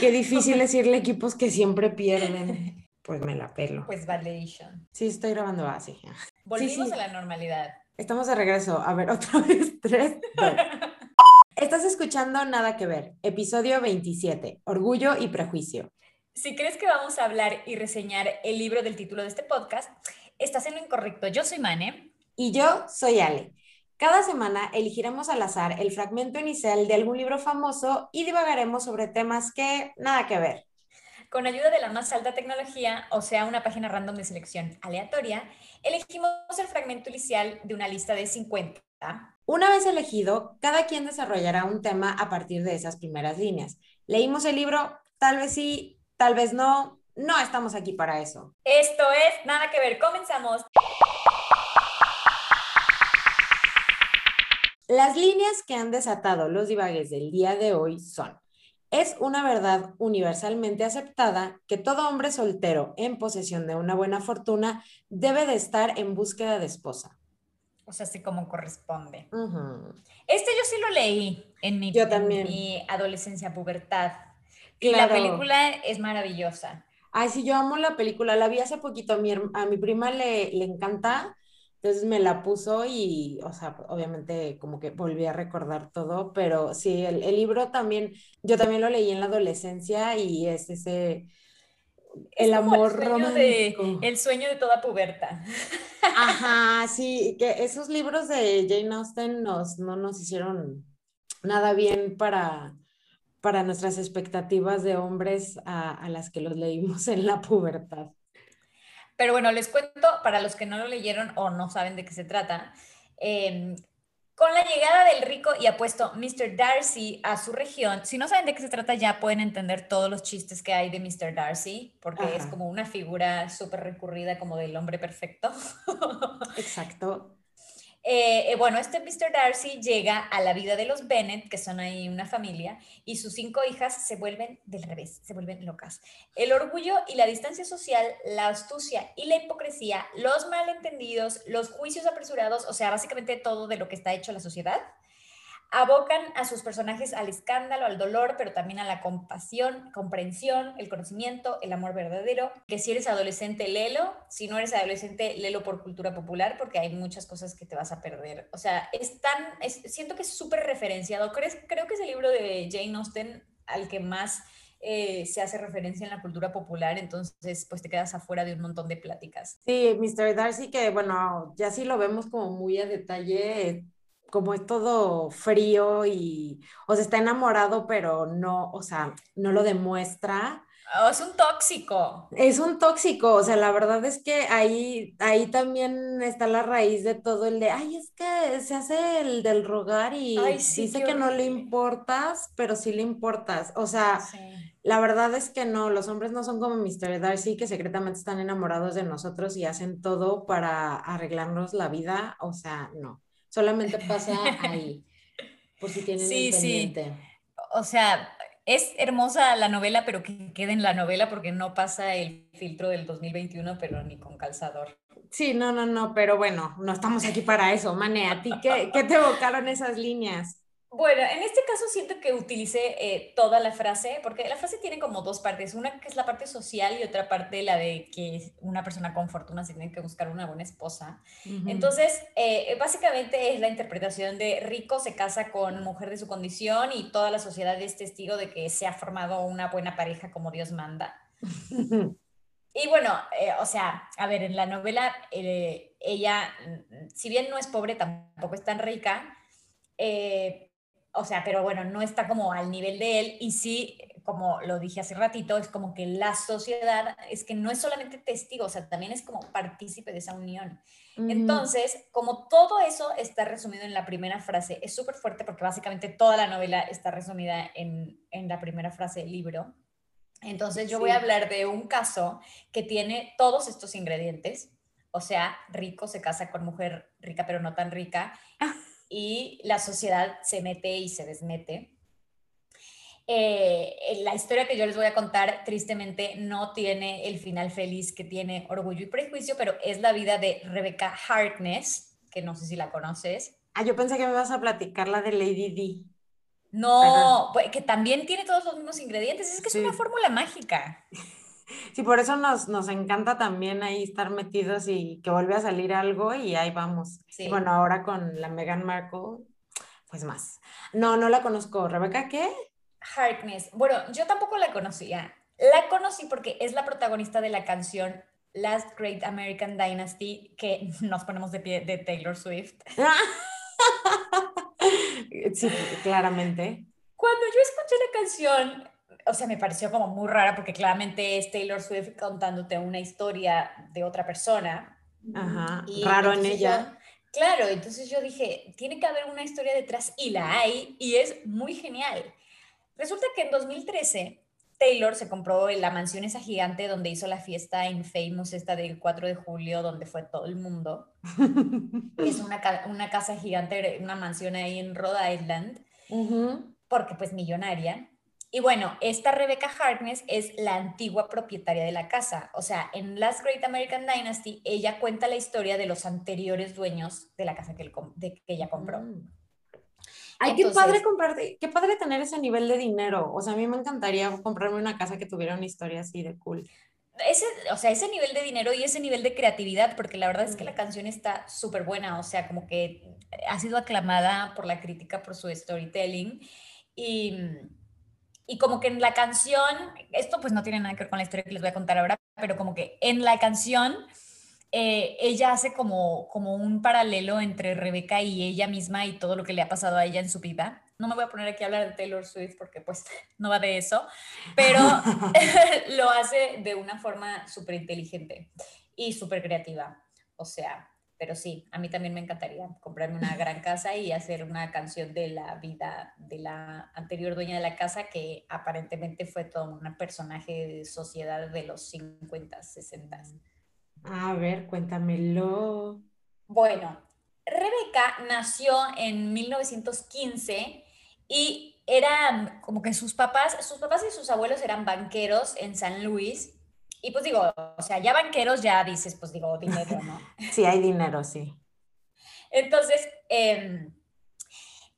Qué difícil decirle equipos que siempre pierden. Pues me la pelo. Pues validation. Sí, estoy grabando así. Volvimos a la normalidad. Estamos de regreso. A ver, otra vez, tres, dos. Estás escuchando Nada que Ver, episodio 27, Orgullo y Prejuicio. Si crees que vamos a hablar y reseñar el libro del título de este podcast, estás en lo incorrecto. Yo soy Mane. Y yo soy Ale. Cada semana elegiremos al azar el fragmento inicial de algún libro famoso y divagaremos sobre temas que nada que ver. Con ayuda de la más alta tecnología, o sea, una página random de selección aleatoria, elegimos el fragmento inicial de una lista de 50. Una vez elegido, cada quien desarrollará un tema a partir de esas primeras líneas. ¿Leímos el libro? Tal vez sí, tal vez no. No estamos aquí para eso. Esto es Nada que ver. Comenzamos. Las líneas que han desatado los divagues del día de hoy son, es una verdad universalmente aceptada que todo hombre soltero en posesión de una buena fortuna debe de estar en búsqueda de esposa. O sea, así como corresponde. Este yo sí lo leí en mi, mi adolescencia, pubertad. Y la película es maravillosa. Ay, sí, yo amo la película. La vi hace poquito. A mi, a mi prima le, le encanta entonces me la puso y, o sea, obviamente como que volví a recordar todo, pero sí, el, libro también, yo también lo leí en la adolescencia y es ese, el amor romántico. el sueño de toda puberta. Ajá, sí, que esos libros de Jane Austen nos, no nos hicieron nada bien para, para nuestras expectativas de hombres a, a las que los leímos en la pubertad. Pero bueno, les cuento, para los que no lo leyeron o no saben de qué se trata, em, con la llegada del rico y apuesto Mr. Darcy a su región, si no saben de qué se trata ya pueden entender todos los chistes que hay de Mr. Darcy, porque es como una figura súper recurrida como del hombre perfecto. Exacto. Eh, eh, bueno, este Mr. Darcy llega a la vida de los Bennett, que son ahí una familia, y sus cinco hijas se vuelven del revés, se vuelven locas. El orgullo y la distancia social, la astucia y la hipocresía, los malentendidos, los juicios apresurados, o sea, básicamente todo de lo que está hecho la sociedad, abocan a sus personajes al escándalo, al dolor, pero también a la compasión, comprensión, el conocimiento, el amor verdadero. Que si eres adolescente, léelo. Si no eres adolescente, léelo por cultura popular, porque hay muchas cosas que te vas a perder. O sea, es tan, siento que es súper referenciado. Creo, creo que es el libro de Jane Austen al que más eh, se hace referencia en la cultura popular, entonces pues te quedas afuera de un montón de pláticas. Sí, Mr. Darcy, que bueno, ya sí lo vemos como muy a detalle, como es todo frío y, o sea, está enamorado, pero no, o sea, no lo demuestra. Oh, es un tóxico. Es un tóxico, o sea, la verdad es que ahí, ahí también está la raíz de todo el de, ay, es que se hace el del rogar y dice que no le importas, pero sí le importas. O sea, la verdad es que no, los hombres no son como Mr. Darcy, que secretamente están enamorados de nosotros y hacen todo para arreglarnos la vida. O sea, no solamente pasa ahí, por si tienen sí, pendiente. Sí. O sea, es hermosa la novela, pero que quede en la novela porque no pasa el filtro del 2021, pero ni con calzador. Sí, no, no, no, pero bueno, no estamos aquí para eso, Mane. ¿A ti qué, qué te evocaron esas líneas? Bueno, en este caso siento que utilicé eh, toda la frase, porque la frase tiene como dos partes, una que es la parte social y otra parte la de que una persona con fortuna se tiene que buscar una buena esposa. Entonces, eh, básicamente es la interpretación de rico se casa con mujer de su condición y toda la sociedad es testigo de que se ha formado una buena pareja como Dios manda. y bueno, eh, o sea, a ver, en la novela ella, si bien no es pobre, tampoco es tan rica. Eh, o sea, pero bueno, no está como al nivel de él y sí, como lo dije hace ratito, es como que la sociedad es que no es solamente testigo, o sea, también es como partícipe de esa unión. Entonces, como todo eso está resumido en la primera frase, es súper fuerte porque básicamente toda la novela está resumida en, en la primera frase del libro. Entonces, yo voy a hablar de un caso que tiene todos estos ingredientes, o sea, rico se casa con mujer rica pero no tan rica. Y la sociedad se mete y se desmete. Eh, la historia que yo les voy a contar tristemente no tiene el final feliz que tiene Orgullo y Prejuicio, pero es la vida de Rebecca Harkness, que no sé si la conoces. Ah, yo pensé que me vas a platicar la de Lady D. No, pues, que también tiene todos los mismos ingredientes. Es que es una fórmula mágica. Sí, por eso nos, nos encanta también ahí estar metidos y que vuelve a salir algo y ahí vamos. Sí. bueno, ahora con la Meghan Markle, pues más. No, no la conozco. ¿Rebeca qué? Harkness. Bueno, yo tampoco la conocía. La conocí porque es la protagonista de la canción Last Great American Dynasty, que nos ponemos de pie de Taylor Swift. sí, claramente. Cuando yo escuché la canción, o sea, me pareció como muy rara porque claramente es Taylor Swift contándote una historia de otra persona. Ajá, raro en ella. claro, entonces yo dije, tiene que haber una historia detrás y la hay y es muy genial. Resulta que en 2013 Taylor se compró la mansión esa gigante donde hizo la fiesta Infamous, esta del 4 de julio, donde fue todo el mundo. es una, una, casa gigante, una mansión ahí en Rhode Island, porque pues millonaria. Y bueno, esta Rebecca Harkness es la antigua propietaria de la casa. O sea, en Last Great American Dynasty, ella cuenta la historia de los anteriores dueños de la casa que, que ella compró. Mm. Ay, qué padre comprarte, qué padre tener ese nivel de dinero. O sea, a mí me encantaría comprarme una casa que tuviera una historia así de cool. Ese, o sea, ese nivel de dinero y ese nivel de creatividad, porque la verdad es que la canción está súper buena, o sea, como que ha sido aclamada por la crítica por su storytelling y, y como que en la canción, esto pues no tiene nada que ver con la historia que les voy a contar ahora, pero como que en la canción eh, ella hace como, como un paralelo entre Rebeca y ella misma y todo lo que le ha pasado a ella en su vida. No me voy a poner aquí a hablar de Taylor Swift porque pues no va de eso, pero lo hace de una forma súper inteligente y súper creativa. O sea, pero sí, a mí también me encantaría comprarme una gran casa y hacer una canción de la vida de la anterior dueña de la casa que aparentemente fue todo un personaje de sociedad de los 50, 60. A ver, cuéntamelo. Bueno, Rebeca nació en 1915 y era como que sus papás, sus papás y sus abuelos eran banqueros en San Luis. Y pues digo, o sea, ya banqueros ya dices, pues digo, dinero, ¿no? sí, hay dinero, sí. Entonces, em,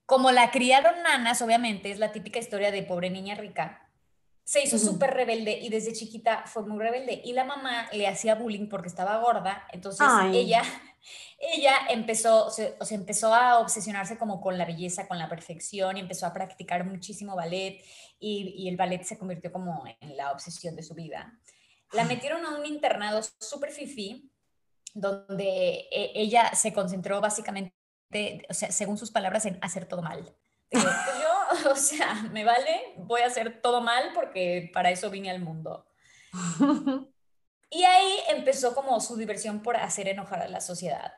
como la criaron nanas, obviamente, es la típica historia de pobre niña rica se hizo súper rebelde y desde chiquita fue muy rebelde y la mamá le hacía bullying porque estaba gorda, entonces ella ella empezó, o sea, empezó a obsesionarse como con la belleza, con la perfección y empezó a practicar muchísimo ballet y, y el ballet se convirtió como en la obsesión de su vida. La metieron a un internado súper fifi donde e, ella se concentró básicamente, o sea, según sus palabras, en hacer todo mal. Pues yo, o sea, me vale, voy a hacer todo mal porque para eso vine al mundo. Y ahí empezó como su diversión por hacer enojar a la sociedad.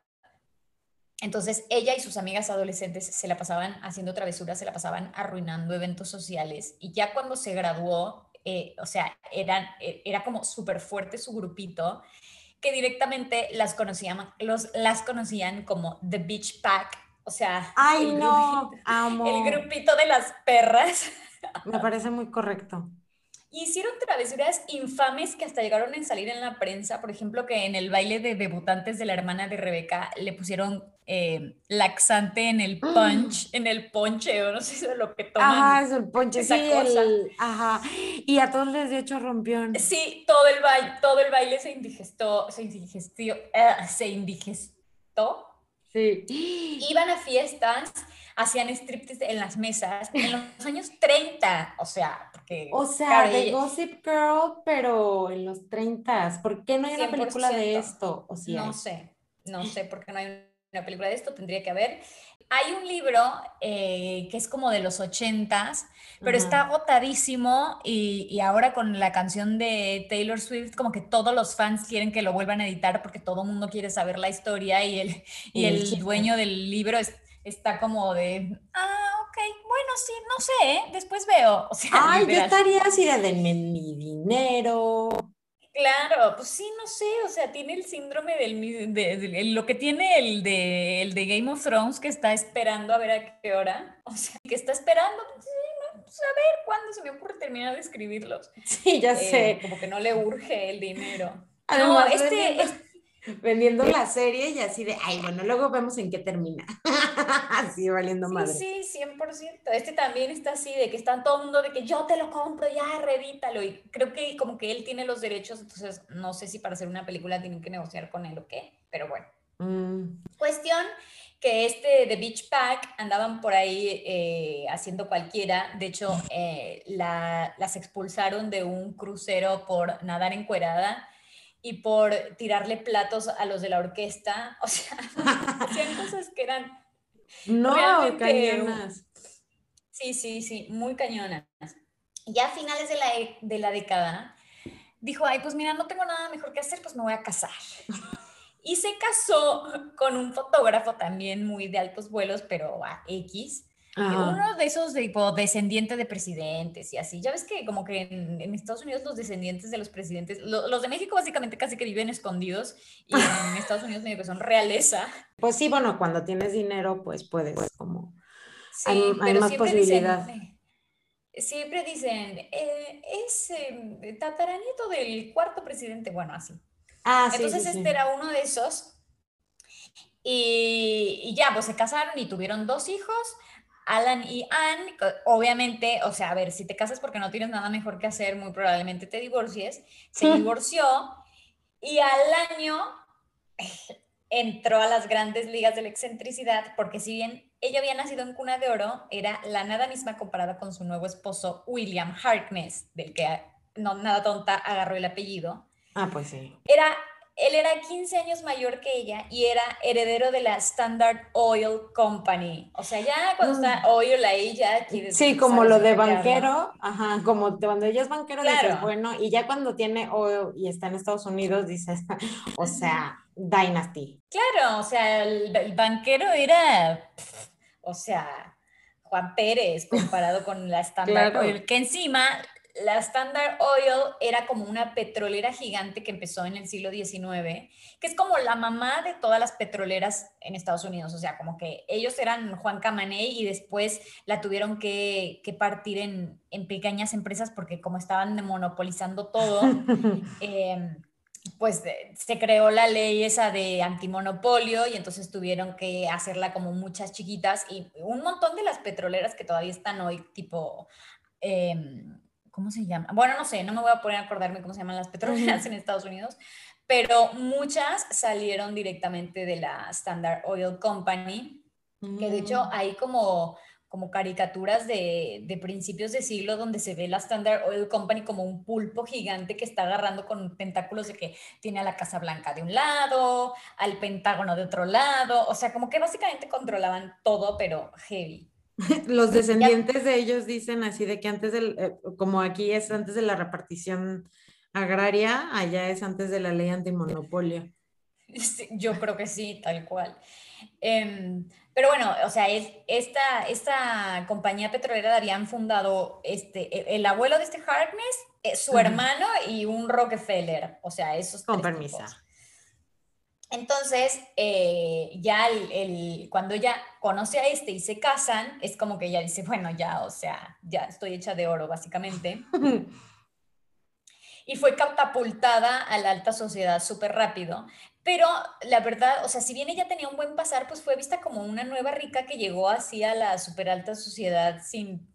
Entonces ella y sus amigas adolescentes se la pasaban haciendo travesuras, se la pasaban arruinando eventos sociales y ya cuando se graduó, eh, o sea, eran, e, era como súper fuerte su grupito que directamente las conocían, los, las conocían como The Beach Pack o sea, Ay, el, no, el grupito de las perras. Me parece muy correcto. Hicieron travesuras infames que hasta llegaron a salir en la prensa. Por ejemplo, que en el baile de debutantes de la hermana de Rebeca le pusieron eh, laxante en el punch, en el ponche, o no sé si es lo que toman. Ajá, es el ponche, sí, el, ajá. Y a todos les dio hecho rompión. Sí, todo el baile, todo el baile se indigestó, se indigestió, uh, se indigestó Sí. Iban a fiestas, hacían striptease en las mesas en los años 30, o sea, porque... O sea, de Gossip Girl, pero en los 30. ¿Por qué no hay una película de esto? O no sé, no sé por qué no hay una película de esto, tendría que haber. Hay un libro eh, que es como de los 80s, pero está agotadísimo y, y, ahora con la canción de Taylor Swift, como que todos los fans quieren que lo vuelvan a editar porque todo el mundo quiere saber la historia y el, y el dueño del libro está como de, ah, ok, bueno, sí, no sé, ¿eh? después veo. O sea, Ay, yo estaría así de denme mi dinero. Claro, pues sí, no sé, o sea, tiene el síndrome del de, lo que tiene el de, el de Game of Thrones que está esperando a ver a qué hora, o sea, que está esperando, pues, pues, a ver cuándo se me ocurre terminar de escribirlos. Sí, ya sé. Como que no le urge el dinero. no, este, vendiendo la serie y así de, ay, bueno, luego vemos en qué termina. así valiendo madre. Sí, sí, 100%. Este también está así, de que está todo el mundo de que yo te lo compro, ya, redítalo. Y creo que como que él tiene los derechos, entonces no sé si para hacer una película tienen que negociar con él o qué, pero bueno. Mm. Cuestión que este de Beach Pack andaban por ahí eh, haciendo cualquiera. De hecho, eh, las expulsaron de un crucero por nadar encuerada y por tirarle platos a los de la orquesta. O sea, hacían cosas que eran. No, cañonas. Sí, sí, sí, muy cañonas. Ya a finales de la, de la década, dijo: Ay, pues mira, no tengo nada mejor que hacer, pues me voy a casar. Y se casó con un fotógrafo también muy de altos vuelos, pero a X. Uno de esos tipo descendiente de presidentes y así. Ya ves que como que en, Estados Unidos los descendientes de los presidentes, los de México básicamente casi que viven escondidos y en Estados Unidos medio que son realeza. Pues sí, bueno, cuando tienes dinero pues puedes como... Sí, hay, más posibilidad. siempre dicen, eh, es eh, tataranieto del cuarto presidente, bueno, así. Ah, Entonces este era uno de esos. Y, ya, pues se casaron y tuvieron dos hijos, Alan y Anne. Obviamente, o sea, a ver, si te casas porque no tienes nada mejor que hacer, muy probablemente te divorcies. Se divorció y al año entró a las grandes ligas de la excentricidad, porque si bien ella había nacido en cuna de oro, era la nada misma comparada con su nuevo esposo William Harkness, del que no nada tonta agarró el apellido. Ah, pues sí. Era, él era 15 años mayor que ella y era heredero de la Standard Oil Company. O sea, ya cuando está ah. oil ahí ya Sí, como lo de banquero, ajá, como cuando ella es banquero dices, bueno, y ya cuando tiene oil y está en Estados Unidos dices, o sea, Dynasty. Claro, o sea, el, banquero era, o sea, Juan Pérez comparado con la Standard Oil, que encima la Standard Oil era como una petrolera gigante que empezó en el siglo XIX, que es como la mamá de todas las petroleras en Estados Unidos. O sea, como que ellos eran Juan Camaney y después la tuvieron que, partir en, pequeñas empresas porque como estaban monopolizando todo, em, pues se creó la ley esa de antimonopolio y entonces tuvieron que hacerla como muchas chiquitas y un montón de las petroleras que todavía están hoy, tipo... Em, ¿cómo se llama? Bueno, no sé, no me voy a poner a acordarme cómo se llaman las petroleras en Estados Unidos, pero muchas salieron directamente de la Standard Oil Company, que de hecho mm. hay como, como caricaturas de, de, principios de siglo donde se ve la Standard Oil Company como un pulpo gigante que está agarrando con tentáculos de que tiene a la Casa Blanca de un lado, al Pentágono de otro lado, o sea, como que básicamente controlaban todo, pero heavy. Los descendientes de ellos dicen así de que antes del, eh, como aquí es antes de la repartición agraria, allá es antes de la ley antimonopolio. yo creo que sí, tal cual. Em, pero bueno, o sea, es, esta, esta compañía petrolera la habían fundado este, e, el, abuelo de este Harkness, eh, su hermano y un Rockefeller. O sea, esos. Con permiso. Entonces, eh, ya el, cuando ella conoce a este y se casan, es como que ella dice, bueno, ya, o sea, ya estoy hecha de oro, básicamente. y fue catapultada a la alta sociedad súper rápido. Pero la verdad, o sea, si bien ella tenía un buen pasar, pues fue vista como una nueva rica que llegó así a la súper alta sociedad sin,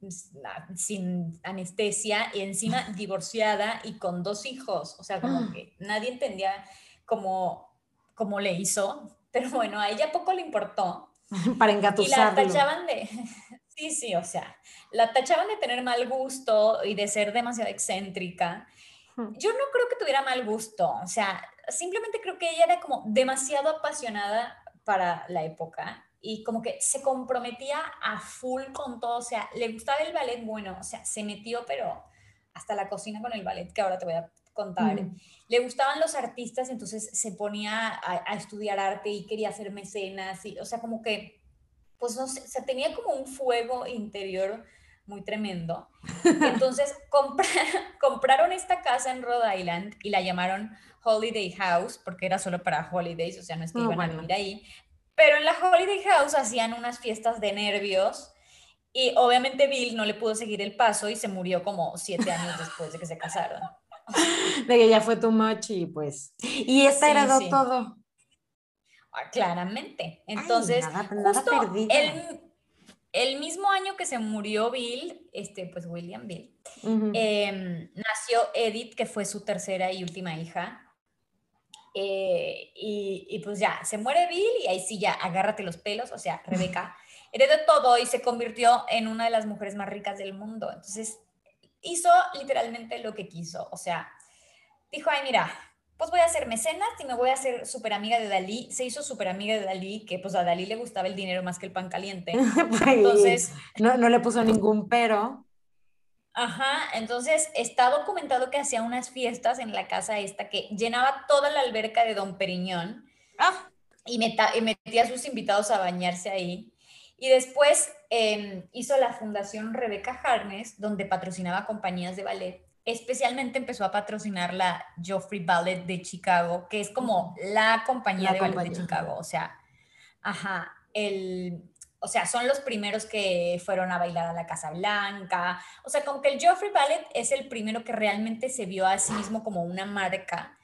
sin anestesia y encima divorciada y con dos hijos. O sea, como que nadie entendía como como le hizo, pero bueno, a ella poco le importó. Para engatusarlo. Y la tachaban de, sí, sí, o sea, la tachaban de tener mal gusto y de ser demasiado excéntrica. Hmm. Yo no creo que tuviera mal gusto, o sea, simplemente creo que ella era como demasiado apasionada para la época y como que se comprometía a full con todo, o sea, le gustaba el ballet, bueno, o sea, se metió, pero hasta la cocina con el ballet, que ahora te voy a contar. Le gustaban los artistas, entonces se ponía a, estudiar arte y quería hacer mecenas, y, o sea, como que, pues no sé, tenía como un fuego interior muy tremendo. Entonces compraron esta casa en Rhode Island y la llamaron Holiday House porque era solo para holidays, o sea, no es que iban a vivir ahí. Pero en la Holiday House hacían unas fiestas de nervios y obviamente Bill no le pudo seguir el paso y se murió como siete años después de que se casaron. de que ya fue too much y pues. Y esta heredó todo. Ah, claramente. Entonces, justo el, mismo año que se murió Bill, este, pues William Bill, em, nació Edith, que fue su tercera y última hija. Eh, y, pues ya, se muere Bill y ahí sí ya, agárrate los pelos, o sea, Rebeca heredó todo y se convirtió en una de las mujeres más ricas del mundo. Entonces, hizo literalmente lo que quiso, o sea, dijo, ay, mira, pues voy a hacer mecenas y me voy a hacer súper amiga de Dalí. Se hizo súper amiga de Dalí, que pues a Dalí le gustaba el dinero más que el pan caliente. Pues, entonces... No, no le puso ningún pero. Ajá, entonces está documentado que hacía unas fiestas en la casa esta que llenaba toda la alberca de Don Periñón ah. y, metía a sus invitados a bañarse ahí. Y después em, hizo la fundación Rebecca Harness, donde patrocinaba compañías de ballet. Especialmente empezó a patrocinar la Joffrey Ballet de Chicago, que es como la compañía de ballet de Chicago, o sea, ajá, el, o sea, son los primeros que fueron a bailar a la Casa Blanca, o sea, como que el Joffrey Ballet es el primero que realmente se vio a sí mismo como una marca.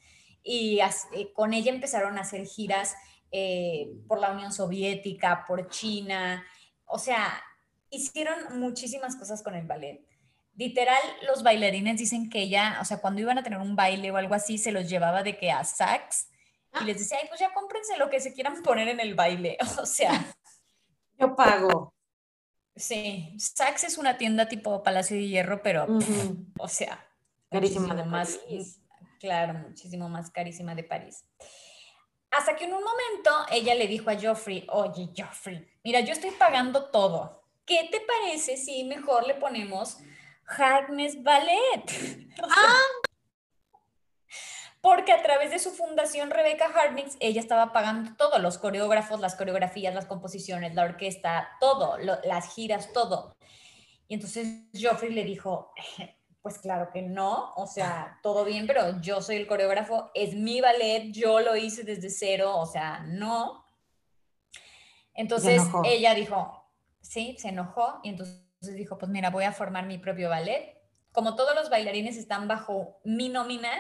Y eh, con ella empezaron a hacer giras eh, por la Unión Soviética, por China, o sea, hicieron muchísimas cosas con el ballet literal, los bailarines dicen que ella, o sea, cuando iban a tener un baile o algo así, se los llevaba de que a Saks y ah. les decía, ay, pues ya cómprense lo que se quieran poner en el baile. O sea. Yo pago. Sí, Saks es una tienda tipo Palacio de Hierro, pero, o sea, carísima de más, claro, muchísimo más carísima de París. Hasta que en un momento ella le dijo a Joffrey, oye, Joffrey, mira, yo estoy pagando todo. ¿Qué te parece si mejor le ponemos Harkness Ballet. ah. Porque a través de su fundación Rebecca Harkness, ella estaba pagando todo, los coreógrafos, las coreografías, las composiciones, la orquesta, todo, las giras, todo. Y entonces Joffrey le dijo, pues claro que no, o sea, todo bien, pero yo soy el coreógrafo, es mi ballet, yo lo hice desde cero, o sea, no. Entonces ella dijo, sí, se enojó y entonces dijo, pues mira, voy a formar mi propio ballet. Como todos los bailarines están bajo mi nómina,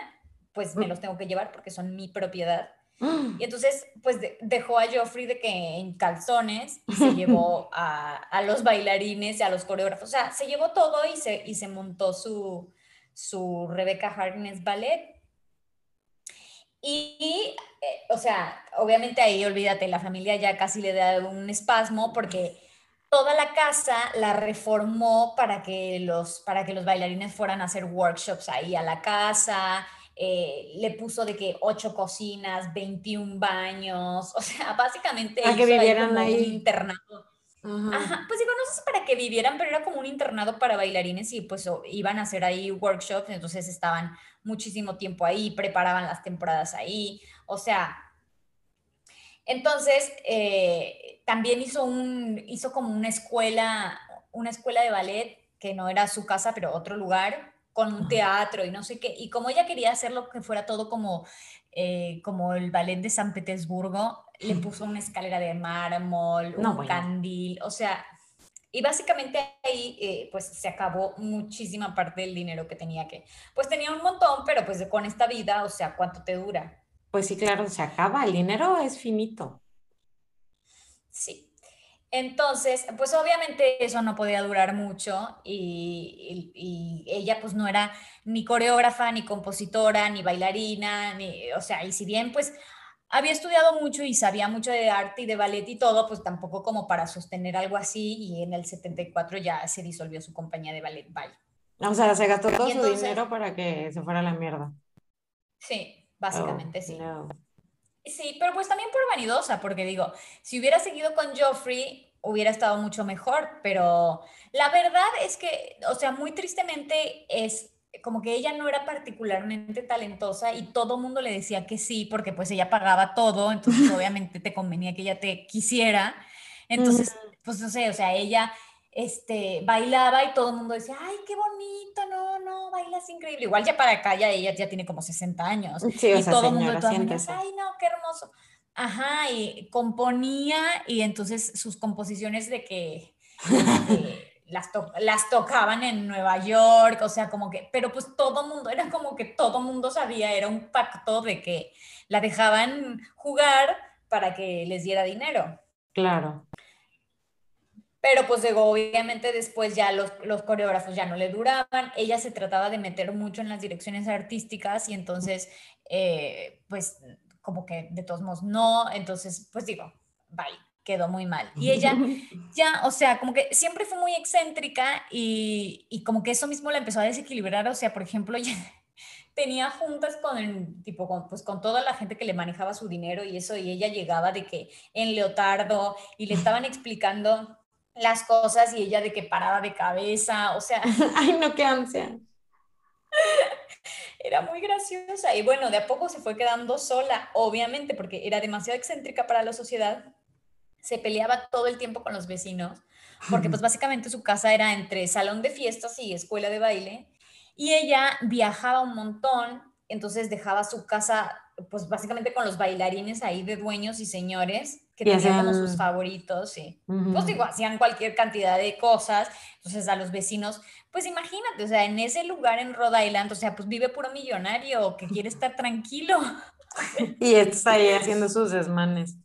pues me los tengo que llevar porque son mi propiedad. Y entonces, pues dejó a Joffrey de que en calzones y se llevó a, a, los bailarines y a los coreógrafos. O sea, se llevó todo y se, y se montó su, su Rebecca Harkness Ballet. Y, eh, o sea, obviamente ahí, olvídate, la familia ya casi le da un espasmo porque toda la casa la reformó para que los, para que los bailarines fueran a hacer workshops ahí a la casa. Eh, le puso de que ocho cocinas, 21 baños, o sea, básicamente a que vivieran ahí, un internado. Ajá. pues digo, no sé para que vivieran, pero era como un internado para bailarines y pues iban a hacer ahí workshops, entonces estaban muchísimo tiempo ahí, preparaban las temporadas ahí, o sea, entonces, eh, también hizo, un, hizo como una escuela, una escuela de ballet que no era su casa, pero otro lugar, con un teatro y no sé qué. Y como ella quería hacerlo que fuera todo como, eh, como el ballet de San Petersburgo, le puso una escalera de mármol, un candil, o sea, y básicamente ahí eh, pues se acabó muchísima parte del dinero que tenía que, pues tenía un montón, pero pues con esta vida, o sea, ¿cuánto te dura? Pues sí, claro, se acaba, el dinero es finito. Sí. Entonces, pues obviamente eso no podía durar mucho y, ella pues no era ni coreógrafa, ni compositora, ni bailarina, ni, o sea, y si bien pues había estudiado mucho y sabía mucho de arte y de ballet y todo, pues tampoco como para sostener algo así y en el 74 ya se disolvió su compañía de ballet Bye. O sea, se gastó todo su dinero para que se fuera a la mierda. Sí, Básicamente oh, sí. Sí, pero pues también por vanidosa, porque digo, si hubiera seguido con Joffrey, hubiera estado mucho mejor, pero la verdad es que, o sea, muy tristemente es como que ella no era particularmente talentosa y todo el mundo le decía que sí, porque pues ella pagaba todo, entonces obviamente te convenía que ella te quisiera. Entonces, pues no sé, o sea, ella este, bailaba y todo el mundo decía, ay, qué bonito, no, no, bailas increíble. Igual ya para acá ya ella ya tiene como 60 años. y todo el mundo, ay, no, qué hermoso. Ajá, y componía y entonces sus composiciones de que, las, las tocaban en Nueva York, o sea, como que, pero pues todo mundo, era como que todo mundo sabía, era un pacto de que la dejaban jugar para que les diera dinero. Claro. Pero pues luego, obviamente, después ya los, los, coreógrafos ya no le duraban. Ella se trataba de meter mucho en las direcciones artísticas y entonces, eh, pues, como que de todos modos no. Entonces, pues digo, bye, quedó muy mal. Y ella ya, o sea, como que siempre fue muy excéntrica y, y como que eso mismo la empezó a desequilibrar. O sea, por ejemplo, ya tenía juntas con el tipo con, pues con toda la gente que le manejaba su dinero y eso y ella llegaba de que en leotardo y le estaban explicando las cosas y ella de que paraba de cabeza, o sea. Ay, no, qué ansia. Era muy graciosa y bueno, de a poco se fue quedando sola, obviamente, porque era demasiado excéntrica para la sociedad. Se peleaba todo el tiempo con los vecinos, porque pues básicamente su casa era entre salón de fiestas y escuela de baile. Y ella viajaba un montón, entonces dejaba su casa pues básicamente con los bailarines ahí de dueños y señores que tenían como sus favoritos, sí. Pues digo, hacían cualquier cantidad de cosas, entonces a los vecinos, pues imagínate, o sea, en ese lugar en Rhode Island, o sea, pues vive puro millonario que quiere estar tranquilo. y está ahí haciendo sus desmanes.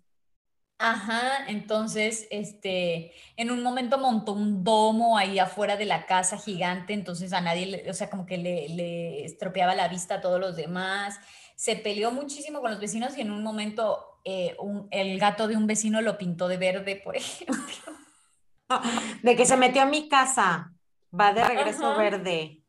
Ajá, entonces, este, en un momento montó un domo ahí afuera de la casa gigante, entonces a nadie, o sea, como que le, le estropeaba la vista a todos los demás se peleó muchísimo con los vecinos y en un momento eh, el gato de un vecino lo pintó de verde, por ejemplo. de que se metió a mi casa, va de regreso verde.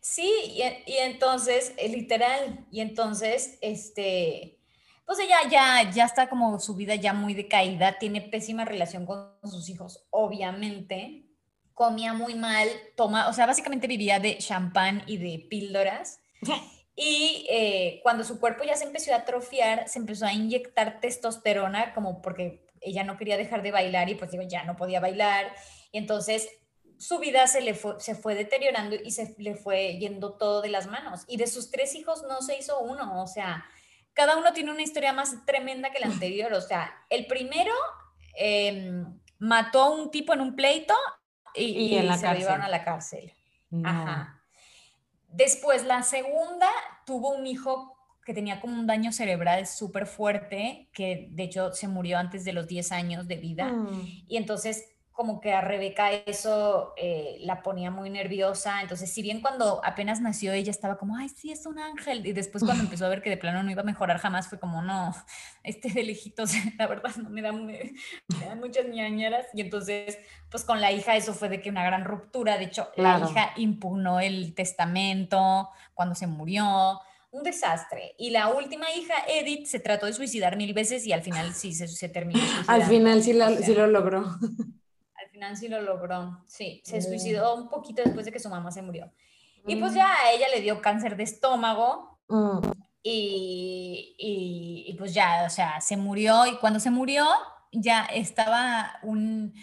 Sí, y, y, entonces, eh, literal, y entonces, este, pues ella ya, ya está como su vida ya muy decaída, tiene pésima relación con sus hijos, obviamente, comía muy mal, toma, o sea, básicamente vivía de champán y de píldoras. Y eh, cuando su cuerpo ya se empezó a atrofiar, se empezó a inyectar testosterona, como porque ella no quería dejar de bailar y pues digo, ya no podía bailar. Y entonces su vida se le fue, se fue deteriorando y se le fue yendo todo de las manos. Y de sus tres hijos no se hizo uno, o sea, cada uno tiene una historia más tremenda que la anterior. O sea, el primero em, mató a un tipo en un pleito y, se lo llevaron a la cárcel. Ajá. Después, la segunda tuvo un hijo que tenía como un daño cerebral súper fuerte, que de hecho se murió antes de los 10 años de vida. Mm. Y entonces como que a Rebeca eso eh, la ponía muy nerviosa. Entonces, si bien cuando apenas nació ella estaba como, ay, sí, es un ángel. Y después cuando empezó a ver que de plano no iba a mejorar jamás, fue como, no, este de lejitos, la verdad no me da, me, dan muchas ñañeras. Y entonces, pues con la hija eso fue de que una gran ruptura. De hecho, la hija impugnó el testamento cuando se murió un desastre. Y la última hija, Edith, se trató de suicidar mil veces y al final sí se, se terminó. Al final sí, sí lo logró. Nancy lo logró, sí, se mm. suicidó un poquito después de que su mamá se murió. Y pues mm. ya a ella le dio cáncer de estómago mm. y, y, pues ya, o sea, se murió y cuando se murió ya estaba un,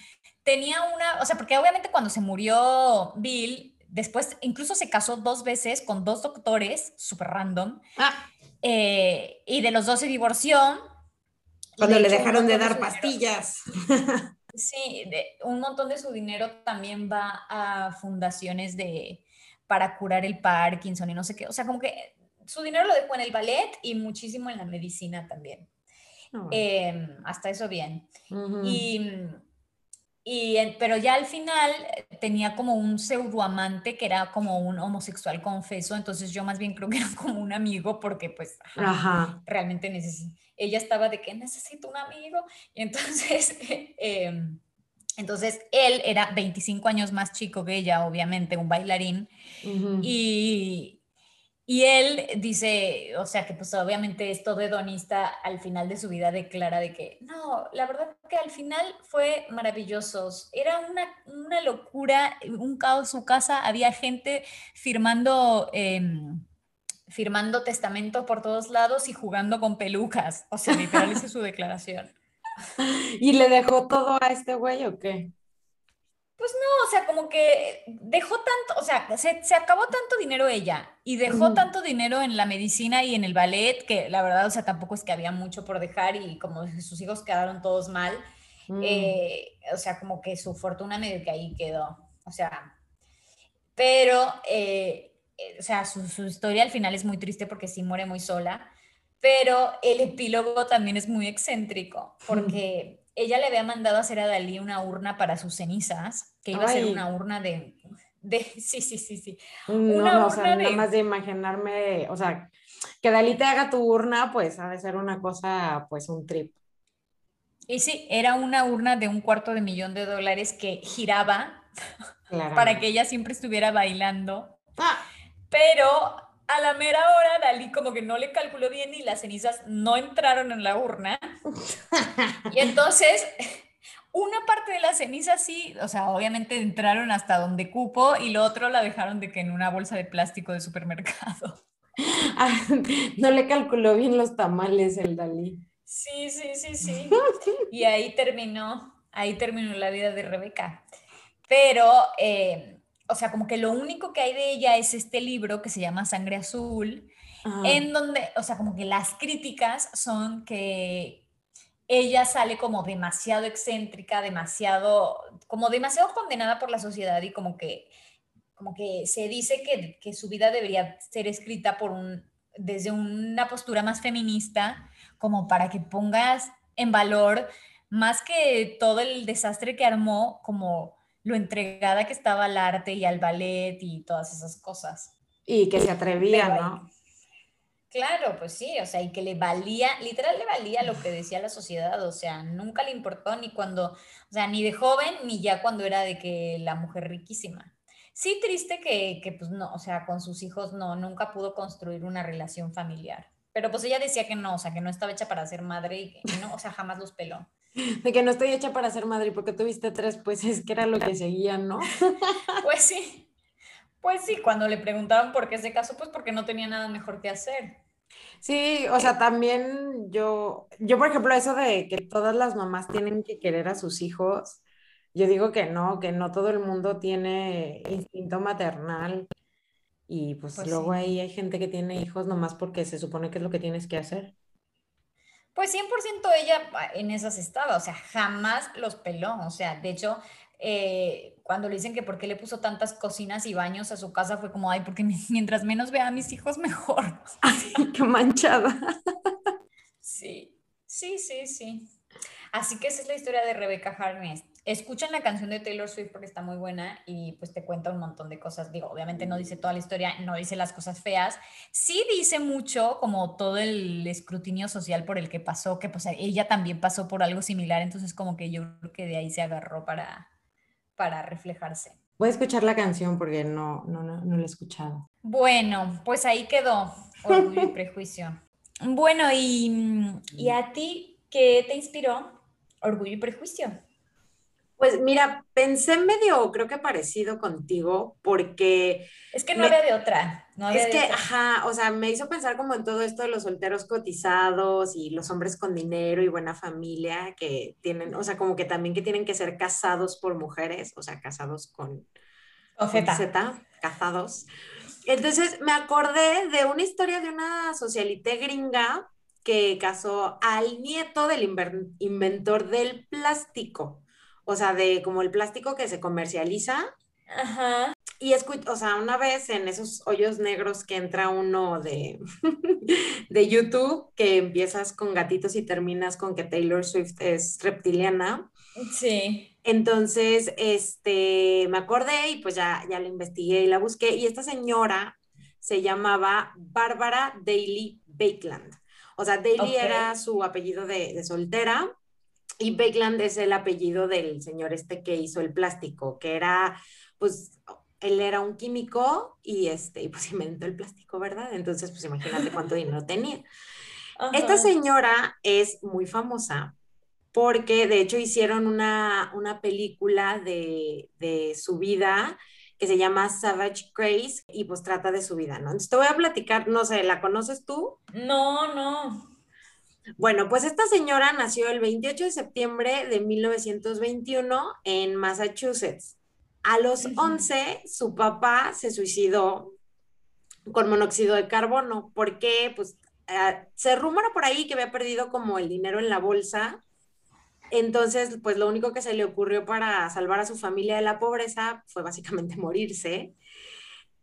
tenía una, o sea, porque obviamente cuando se murió Bill, después incluso se casó dos veces con dos doctores, súper random, ah. eh, y de los dos se divorció. Cuando le dejaron de dar pastillas. Sí, un montón de su dinero también va a fundaciones de, para curar el Parkinson y no sé qué. O sea, como que su dinero lo dejó en el ballet y muchísimo en la medicina también. Ah, em, hasta eso bien. Y y, pero ya al final eh, tenía como un pseudo amante que era como un homosexual confeso, entonces yo más bien creo que era como un amigo porque pues realmente necesito, ella estaba de que necesito un amigo y entonces, em, entonces él era 25 años más chico que ella, obviamente, un bailarín, y, y él dice, o sea, que pues obviamente es todo hedonista, al final de su vida declara de que, no, la verdad que al final fue maravilloso, era una, una locura, un caos su casa, había gente firmando... Em, firmando testamento por todos lados y jugando con pelucas. O sea, literal, es su declaración. ¿Y le dejó todo a este güey o qué? Pues no, o sea, como que dejó tanto, o sea, se, acabó tanto dinero ella y dejó tanto dinero en la medicina y en el ballet que la verdad, o sea, tampoco es que había mucho por dejar y como sus hijos quedaron todos mal. Mm. Eh, o sea, como que su fortuna medio que ahí quedó. O sea, pero, eh, eh, o sea, su, su, historia al final es muy triste porque sí muere muy sola, pero el epílogo también es muy excéntrico porque ella le había mandado a hacer a Dalí una urna para sus cenizas, que iba a ser una urna de, de, sí, sí, sí, sí. Una no, o sea, nada más de imaginarme, o sea, que Dalí te haga tu urna, pues ha de ser una cosa, pues un trip. Y sí, era una urna de un cuarto de millón de dólares que giraba para que ella siempre estuviera bailando. Ah. Pero a la mera hora Dalí como que no le calculó bien y las cenizas no entraron en la urna. y entonces una parte de las cenizas sí, o sea, obviamente entraron hasta donde cupo y lo otro la dejaron de que en una bolsa de plástico de supermercado. no le calculó bien los tamales el Dalí. Sí, sí, sí, sí. Y ahí terminó, ahí terminó la vida de Rebeca. Pero, eh, o sea, como que lo único que hay de ella es este libro que se llama Sangre Azul, en donde, o sea, como que las críticas son que ella sale como demasiado excéntrica, demasiado, como demasiado condenada por la sociedad y como que, como que se dice que, que su vida debería ser escrita por un, desde una postura más feminista como para que pongas en valor más que todo el desastre que armó, como lo entregada que estaba al arte y al ballet y todas esas cosas. Y que se atrevía, ¿no? Claro, pues sí, o sea, y que le valía, literal le valía lo que decía la sociedad, o sea, nunca le importó ni cuando, o sea, ni de joven ni ya cuando era de que la mujer riquísima. Sí, triste que, que pues no, o sea, con sus hijos no, nunca pudo construir una relación familiar. Pero pues ella decía que no, o sea, que no estaba hecha para ser madre y que no, o sea, jamás los peló. De que no estoy hecha para ser madre y porque tuviste tres, pues es que era lo que seguían, ¿no? Pues sí. Pues sí, cuando le preguntaban por qué se casó, pues porque no tenía nada mejor que hacer. Sí, o sea, también yo, yo por ejemplo, eso de que todas las mamás tienen que querer a sus hijos, yo digo que no, que no todo el mundo tiene instinto maternal y pues, pues luego ahí hay gente que tiene hijos nomás porque se supone que es lo que tienes que hacer. Pues 100% ella en esas estaba, o sea, jamás los peló, o sea, de hecho, eh, cuando le dicen que por qué le puso tantas cocinas y baños a su casa, fue como, ay, porque mientras menos vea a mis hijos, mejor. Ay, qué manchada. Sí, sí, sí, sí. Así que esa es la historia de Rebecca Harness escuchan la canción de Taylor Swift porque está muy buena y pues te cuenta un montón de cosas. Digo, obviamente no dice toda la historia, no dice las cosas feas. Sí dice mucho como todo el escrutinio social por el que pasó, que pues ella también pasó por algo similar, entonces como que yo creo que de ahí se agarró para, para reflejarse. Voy a escuchar la canción porque no, no, no, no la he escuchado. Bueno, pues ahí quedó Orgullo y Prejuicio. Bueno, y, ¿y a ti qué te inspiró Orgullo y Prejuicio? Pues mira, pensé medio, creo que parecido contigo, porque... Es que no había de otra. No es que, ajá, o sea, me hizo pensar como en todo esto de los solteros cotizados y los hombres con dinero y buena familia que tienen, o sea, como que también que tienen que ser casados por mujeres, o sea, casados con... O Z. casados. Entonces me acordé de una historia de una socialité gringa que casó al nieto del inventor del plástico o sea, de como el plástico que se comercializa. Ajá. Y escucho, o sea, una vez en esos hoyos negros que entra uno de, de YouTube, que empiezas con gatitos y terminas con que Taylor Swift es reptiliana. Sí. Entonces, este, me acordé y pues ya, ya la investigué y la busqué. Y esta señora se llamaba Bárbara Daly Bakeland. O sea, Daly era su apellido de, de soltera y Beckland es el apellido del señor este que hizo el plástico, que era, pues, él era un químico y este, y pues inventó el plástico, ¿verdad? Entonces, pues imagínate cuánto dinero tenía. Esta señora es muy famosa porque de hecho hicieron una, una película de, de su vida que se llama Savage Grace y pues trata de su vida, ¿no? Entonces te voy a platicar, no sé, ¿la conoces tú? No, no. Bueno, pues esta señora nació el 28 de septiembre de 1921 en Massachusetts. A los 11, su papá se suicidó con monóxido de carbono, porque pues eh, se rumora por ahí que había perdido como el dinero en la bolsa Entonces, pues lo único que se le ocurrió para salvar a su familia de la pobreza fue básicamente morirse.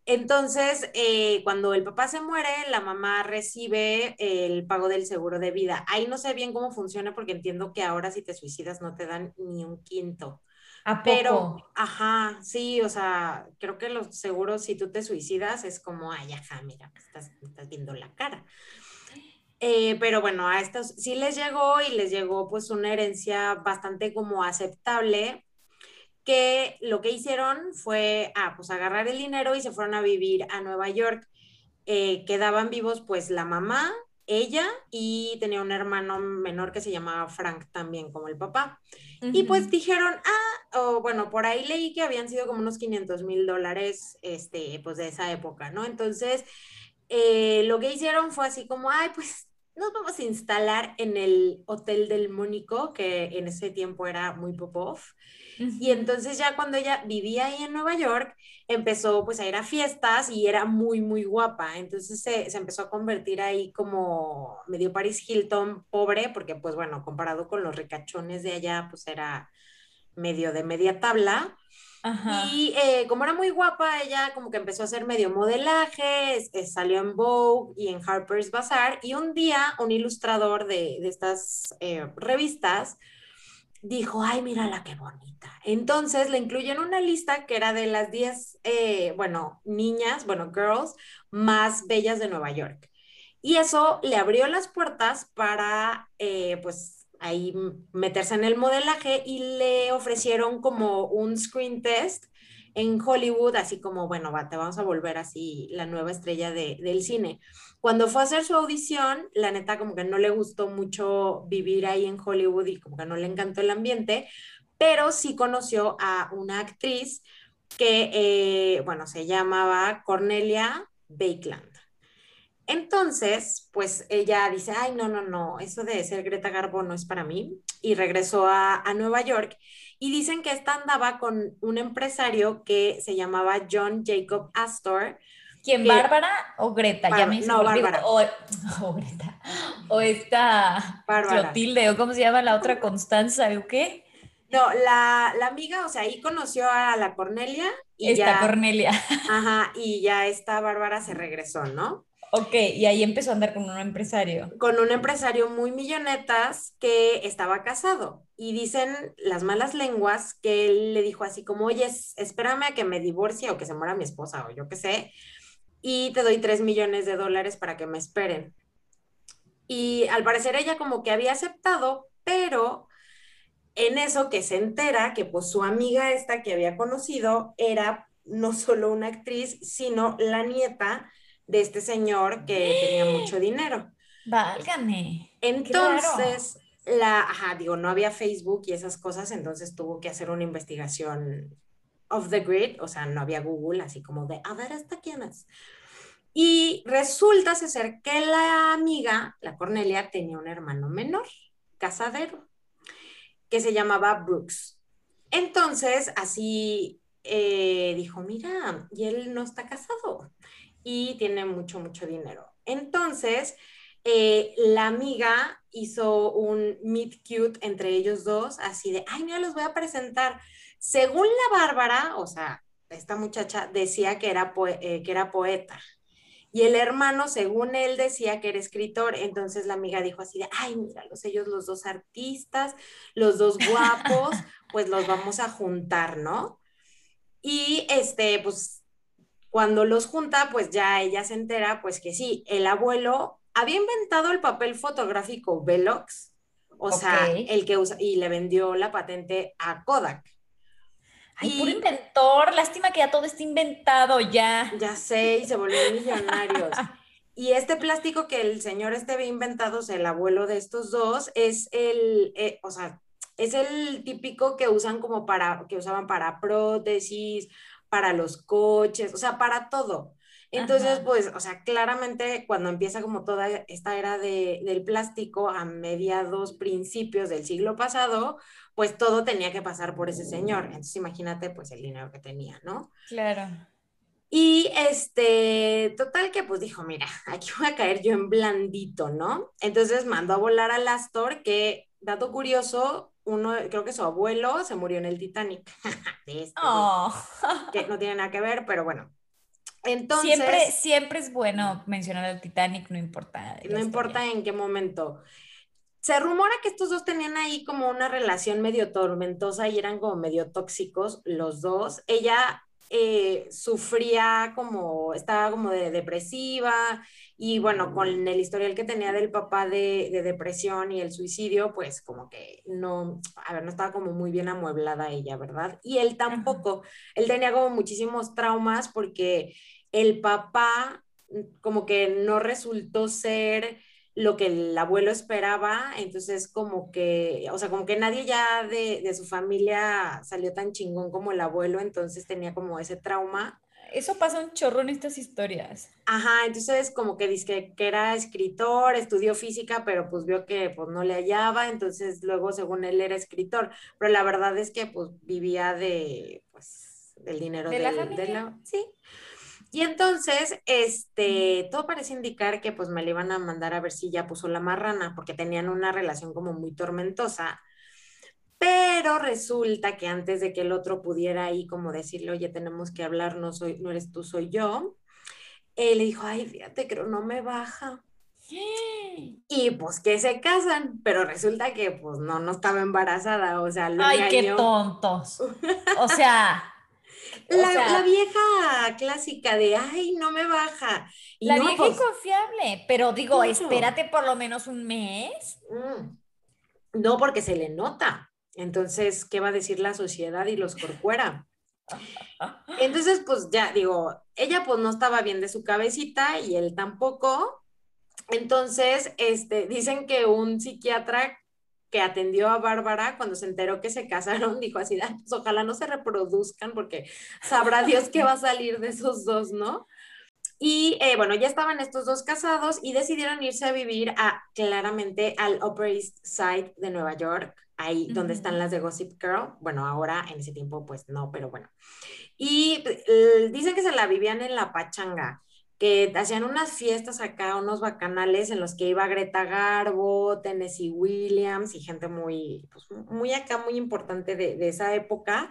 Entonces, eh, cuando el papá se muere, la mamá recibe el pago del seguro de vida. Ahí no sé bien cómo funciona porque entiendo que ahora si te suicidas no te dan ni un quinto. ¿A Pero, ajá, sí, o sea, creo que los seguros, si tú te suicidas, es como, ay, ajá, mira, estás, estás viendo la cara. Eh, pero bueno, a estos sí les llegó y les llegó pues una herencia bastante como aceptable, que lo que hicieron fue, ah, pues agarrar el dinero y se fueron a vivir a Nueva York. Eh, quedaban vivos pues la mamá, ella y tenía un hermano menor que se llamaba Frank también, como el papá. Y pues dijeron, ah, o bueno, por ahí leí que habían sido como unos 500 mil dólares, este, pues de esa época, ¿no? Entonces, eh, lo que hicieron fue así como, ay, pues nos vamos a instalar en el Hotel del Mónico, que en ese tiempo era muy pop-off. Y entonces ya cuando ella vivía ahí en Nueva York, empezó pues a ir a fiestas y era muy, muy guapa. Entonces se, se, empezó a convertir ahí como medio Paris Hilton pobre, porque pues bueno, comparado con los ricachones de allá, pues era medio de media tabla. Y eh, como era muy guapa, ella como que empezó a hacer medio modelaje, salió en Vogue y en Harper's Bazaar, y un día un ilustrador de, de estas eh, revistas dijo, ay, mírala qué bonita. Entonces la incluyó en una lista que era de las 10, eh, bueno, niñas, bueno, girls más bellas de Nueva York. Y eso le abrió las puertas para, eh, pues, ahí meterse en el modelaje y le ofrecieron como un screen test en Hollywood, así como, bueno, va, te vamos a volver así la nueva estrella de, del cine. Cuando fue a hacer su audición, la neta como que no le gustó mucho vivir ahí en Hollywood y como que no le encantó el ambiente, pero sí conoció a una actriz que, eh, bueno, se llamaba Cornelia Bakeland. Entonces, pues ella dice, ay, no, no, no, eso de ser Greta Garbo no es para mí. Y regresó a, a Nueva York y dicen que esta andaba con un empresario que se llamaba John Jacob Astor. ¿Quién, Bárbara o Greta? ya me no, Bárbara. O, o, Greta. O esta Bárbara. Clotilde, o cómo se llama la otra Constanza, ¿o qué? No, la, la, amiga, o sea, ahí conoció a la Cornelia. Y esta Cornelia. Ajá, y ya esta Bárbara se regresó, ¿no? Ok, y ahí empezó a andar con un empresario. Con un empresario muy millonetas que estaba casado. Y dicen las malas lenguas que él le dijo así como, oye, espérame a que me divorcie o que se muera mi esposa o yo qué sé, y te doy tres millones de dólares para que me esperen. Y al parecer ella como que había aceptado, pero en eso que se entera que pues su amiga esta que había conocido era no solo una actriz, sino la nieta de este señor que tenía mucho dinero. Válgame. Entonces, la, ajá, digo, no había Facebook y esas cosas, entonces tuvo que hacer una investigación off the grid, o sea, no había Google, así como de, a ver, ¿esta quién es? Y resulta ser que la amiga, la Cornelia, tenía un hermano menor, casadero, que se llamaba Brooks. Entonces, así eh, dijo, mira, y él no está casado y tiene mucho, mucho dinero. Entonces, eh, la amiga hizo un meet cute entre ellos dos, así de, ay, mira, los voy a presentar. Según la Bárbara, o sea, esta muchacha decía que era, eh, que era poeta. Y el hermano, según él, decía que era escritor. Entonces la amiga dijo así de, ay, los ellos los dos artistas, los dos guapos, pues los vamos a juntar, ¿no? Y este, pues cuando los junta, pues ya ella se entera, pues que sí, el abuelo había inventado el papel fotográfico Velox, o sea, el que usa, y le vendió la patente a Kodak. Ay, puro inventor, lástima que ya todo esté inventado ya. Ya sé, y se volvió millonarios. y este plástico que el señor este había inventado, o sea, el abuelo de estos dos, es el, eh, o sea, es el típico que usan como para, que usaban para prótesis para los coches, o sea, para todo. Entonces, pues, o sea, claramente cuando empieza como toda esta era de, del plástico a mediados, principios del siglo pasado, pues todo tenía que pasar por ese señor. Entonces, imagínate, pues, el dinero que tenía, ¿no? Claro. Y este, total que pues dijo, mira, aquí voy a caer yo en blandito, ¿no? Entonces mandó a volar al Astor, que, dato curioso, uno, creo que su abuelo se murió en el Titanic. Este oh. que no tiene nada que ver, pero bueno. Entonces, siempre, siempre es bueno mencionar el Titanic, no importa. No importa en qué momento. Se rumora que estos dos tenían ahí como una relación medio tormentosa y eran como medio tóxicos los dos. Ella eh, sufría como, estaba como de depresiva y bueno, con el historial que tenía del papá de, depresión y el suicidio, pues como que no, a ver, no estaba como muy bien amueblada ella, ¿verdad? Y él tampoco, él tenía como muchísimos traumas porque el papá como que no resultó ser lo que el abuelo esperaba, entonces como que, o sea, como que nadie ya de, de, su familia salió tan chingón como el abuelo, entonces tenía como ese trauma. Eso pasa un chorro en estas historias. Ajá, entonces como que dice que era escritor, estudió física, pero pues vio que pues no le hallaba, entonces luego según él era escritor, pero la verdad es que pues vivía de, pues, del dinero de, la familia. sí, y entonces, este, todo parece indicar que pues me le iban a mandar a ver si ya puso la marrana, porque tenían una relación como muy tormentosa. Pero resulta que antes de que el otro pudiera ahí como decirle, oye, tenemos que hablar, no, soy, no eres tú, soy yo, él le dijo, ay, fíjate, creo no me baja. Y pues que se casan, pero resulta que pues no, no estaba embarazada, o sea, lo Ay, qué tontos. O sea, la, vieja clásica de, ay, no me baja. la vieja pues inconfiable, pero digo, espérate por lo menos un mes. Mm. No, porque se le nota. Entonces, ¿qué va a decir la sociedad y los corcuera? Entonces, pues ya digo, ella pues no estaba bien de su cabecita y él tampoco. Entonces, este, dicen que un psiquiatra que atendió a Bárbara cuando se enteró que se casaron, dijo así, pues ojalá no se reproduzcan porque sabrá Dios qué va a salir de esos dos, ¿no? Y eh, bueno, ya estaban estos dos casados y decidieron irse a vivir a claramente al Upper East Side de Nueva York, ahí donde están las de Gossip Girl. Bueno, ahora en ese tiempo pues no, pero bueno. Y eh, dicen que se la vivían en la pachanga que hacían unas fiestas acá, unos bacanales en los que iba Greta Garbo, Tennessee Williams y gente muy, pues, muy acá, muy importante de, de, esa época.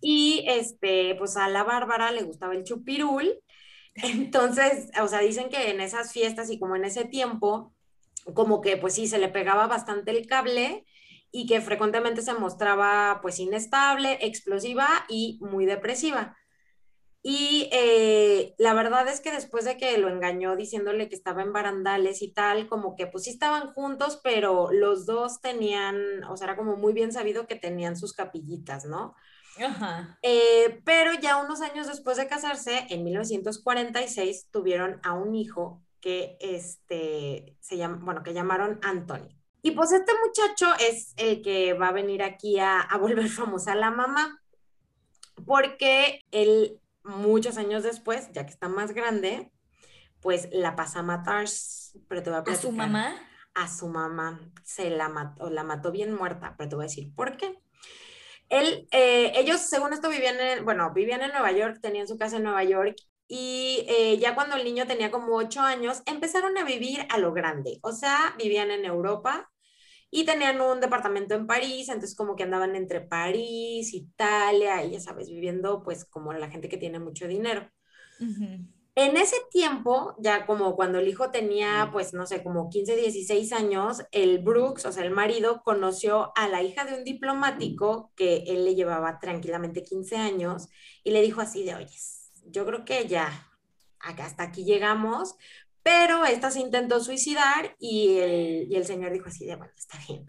Y este, pues a la Bárbara le gustaba el chupirul. Entonces, o sea, dicen que en esas fiestas y como en ese tiempo, como que pues sí, se le pegaba bastante el cable y que frecuentemente se mostraba pues inestable, explosiva y muy depresiva. Y eh, la verdad es que después de que lo engañó diciéndole que estaba en barandales y tal, como que pues sí estaban juntos, pero los dos tenían, o sea, era como muy bien sabido que tenían sus capillitas, ¿no? Ajá. Eh, pero ya unos años después de casarse, en 1946, tuvieron a un hijo que, este, se llama, bueno, que llamaron Anthony. Y pues este muchacho es el que va a venir aquí a, a volver famosa la mamá, porque él muchos años después, ya que está más grande, pues la pasa a matar, pero te voy a ¿A su mamá? A su mamá, se la mató, la mató bien muerta, pero te voy a decir por qué. Él, eh, ellos, según esto, vivían en, bueno, vivían en Nueva York, tenían su casa en Nueva York y eh, ya cuando el niño tenía como ocho años, empezaron a vivir a lo grande, o sea, vivían en Europa, y tenían un departamento en París, entonces como que andaban entre París, Italia, y ya sabes, viviendo pues como la gente que tiene mucho dinero. En ese tiempo, ya como cuando el hijo tenía, pues no sé, como 15, 16 años, el Brooks, o sea, el marido, conoció a la hija de un diplomático que él le llevaba tranquilamente 15 años y le dijo así de, oye, yo creo que ya, acá hasta aquí llegamos, pero esta se intentó suicidar y el, señor dijo así de, bueno, está bien,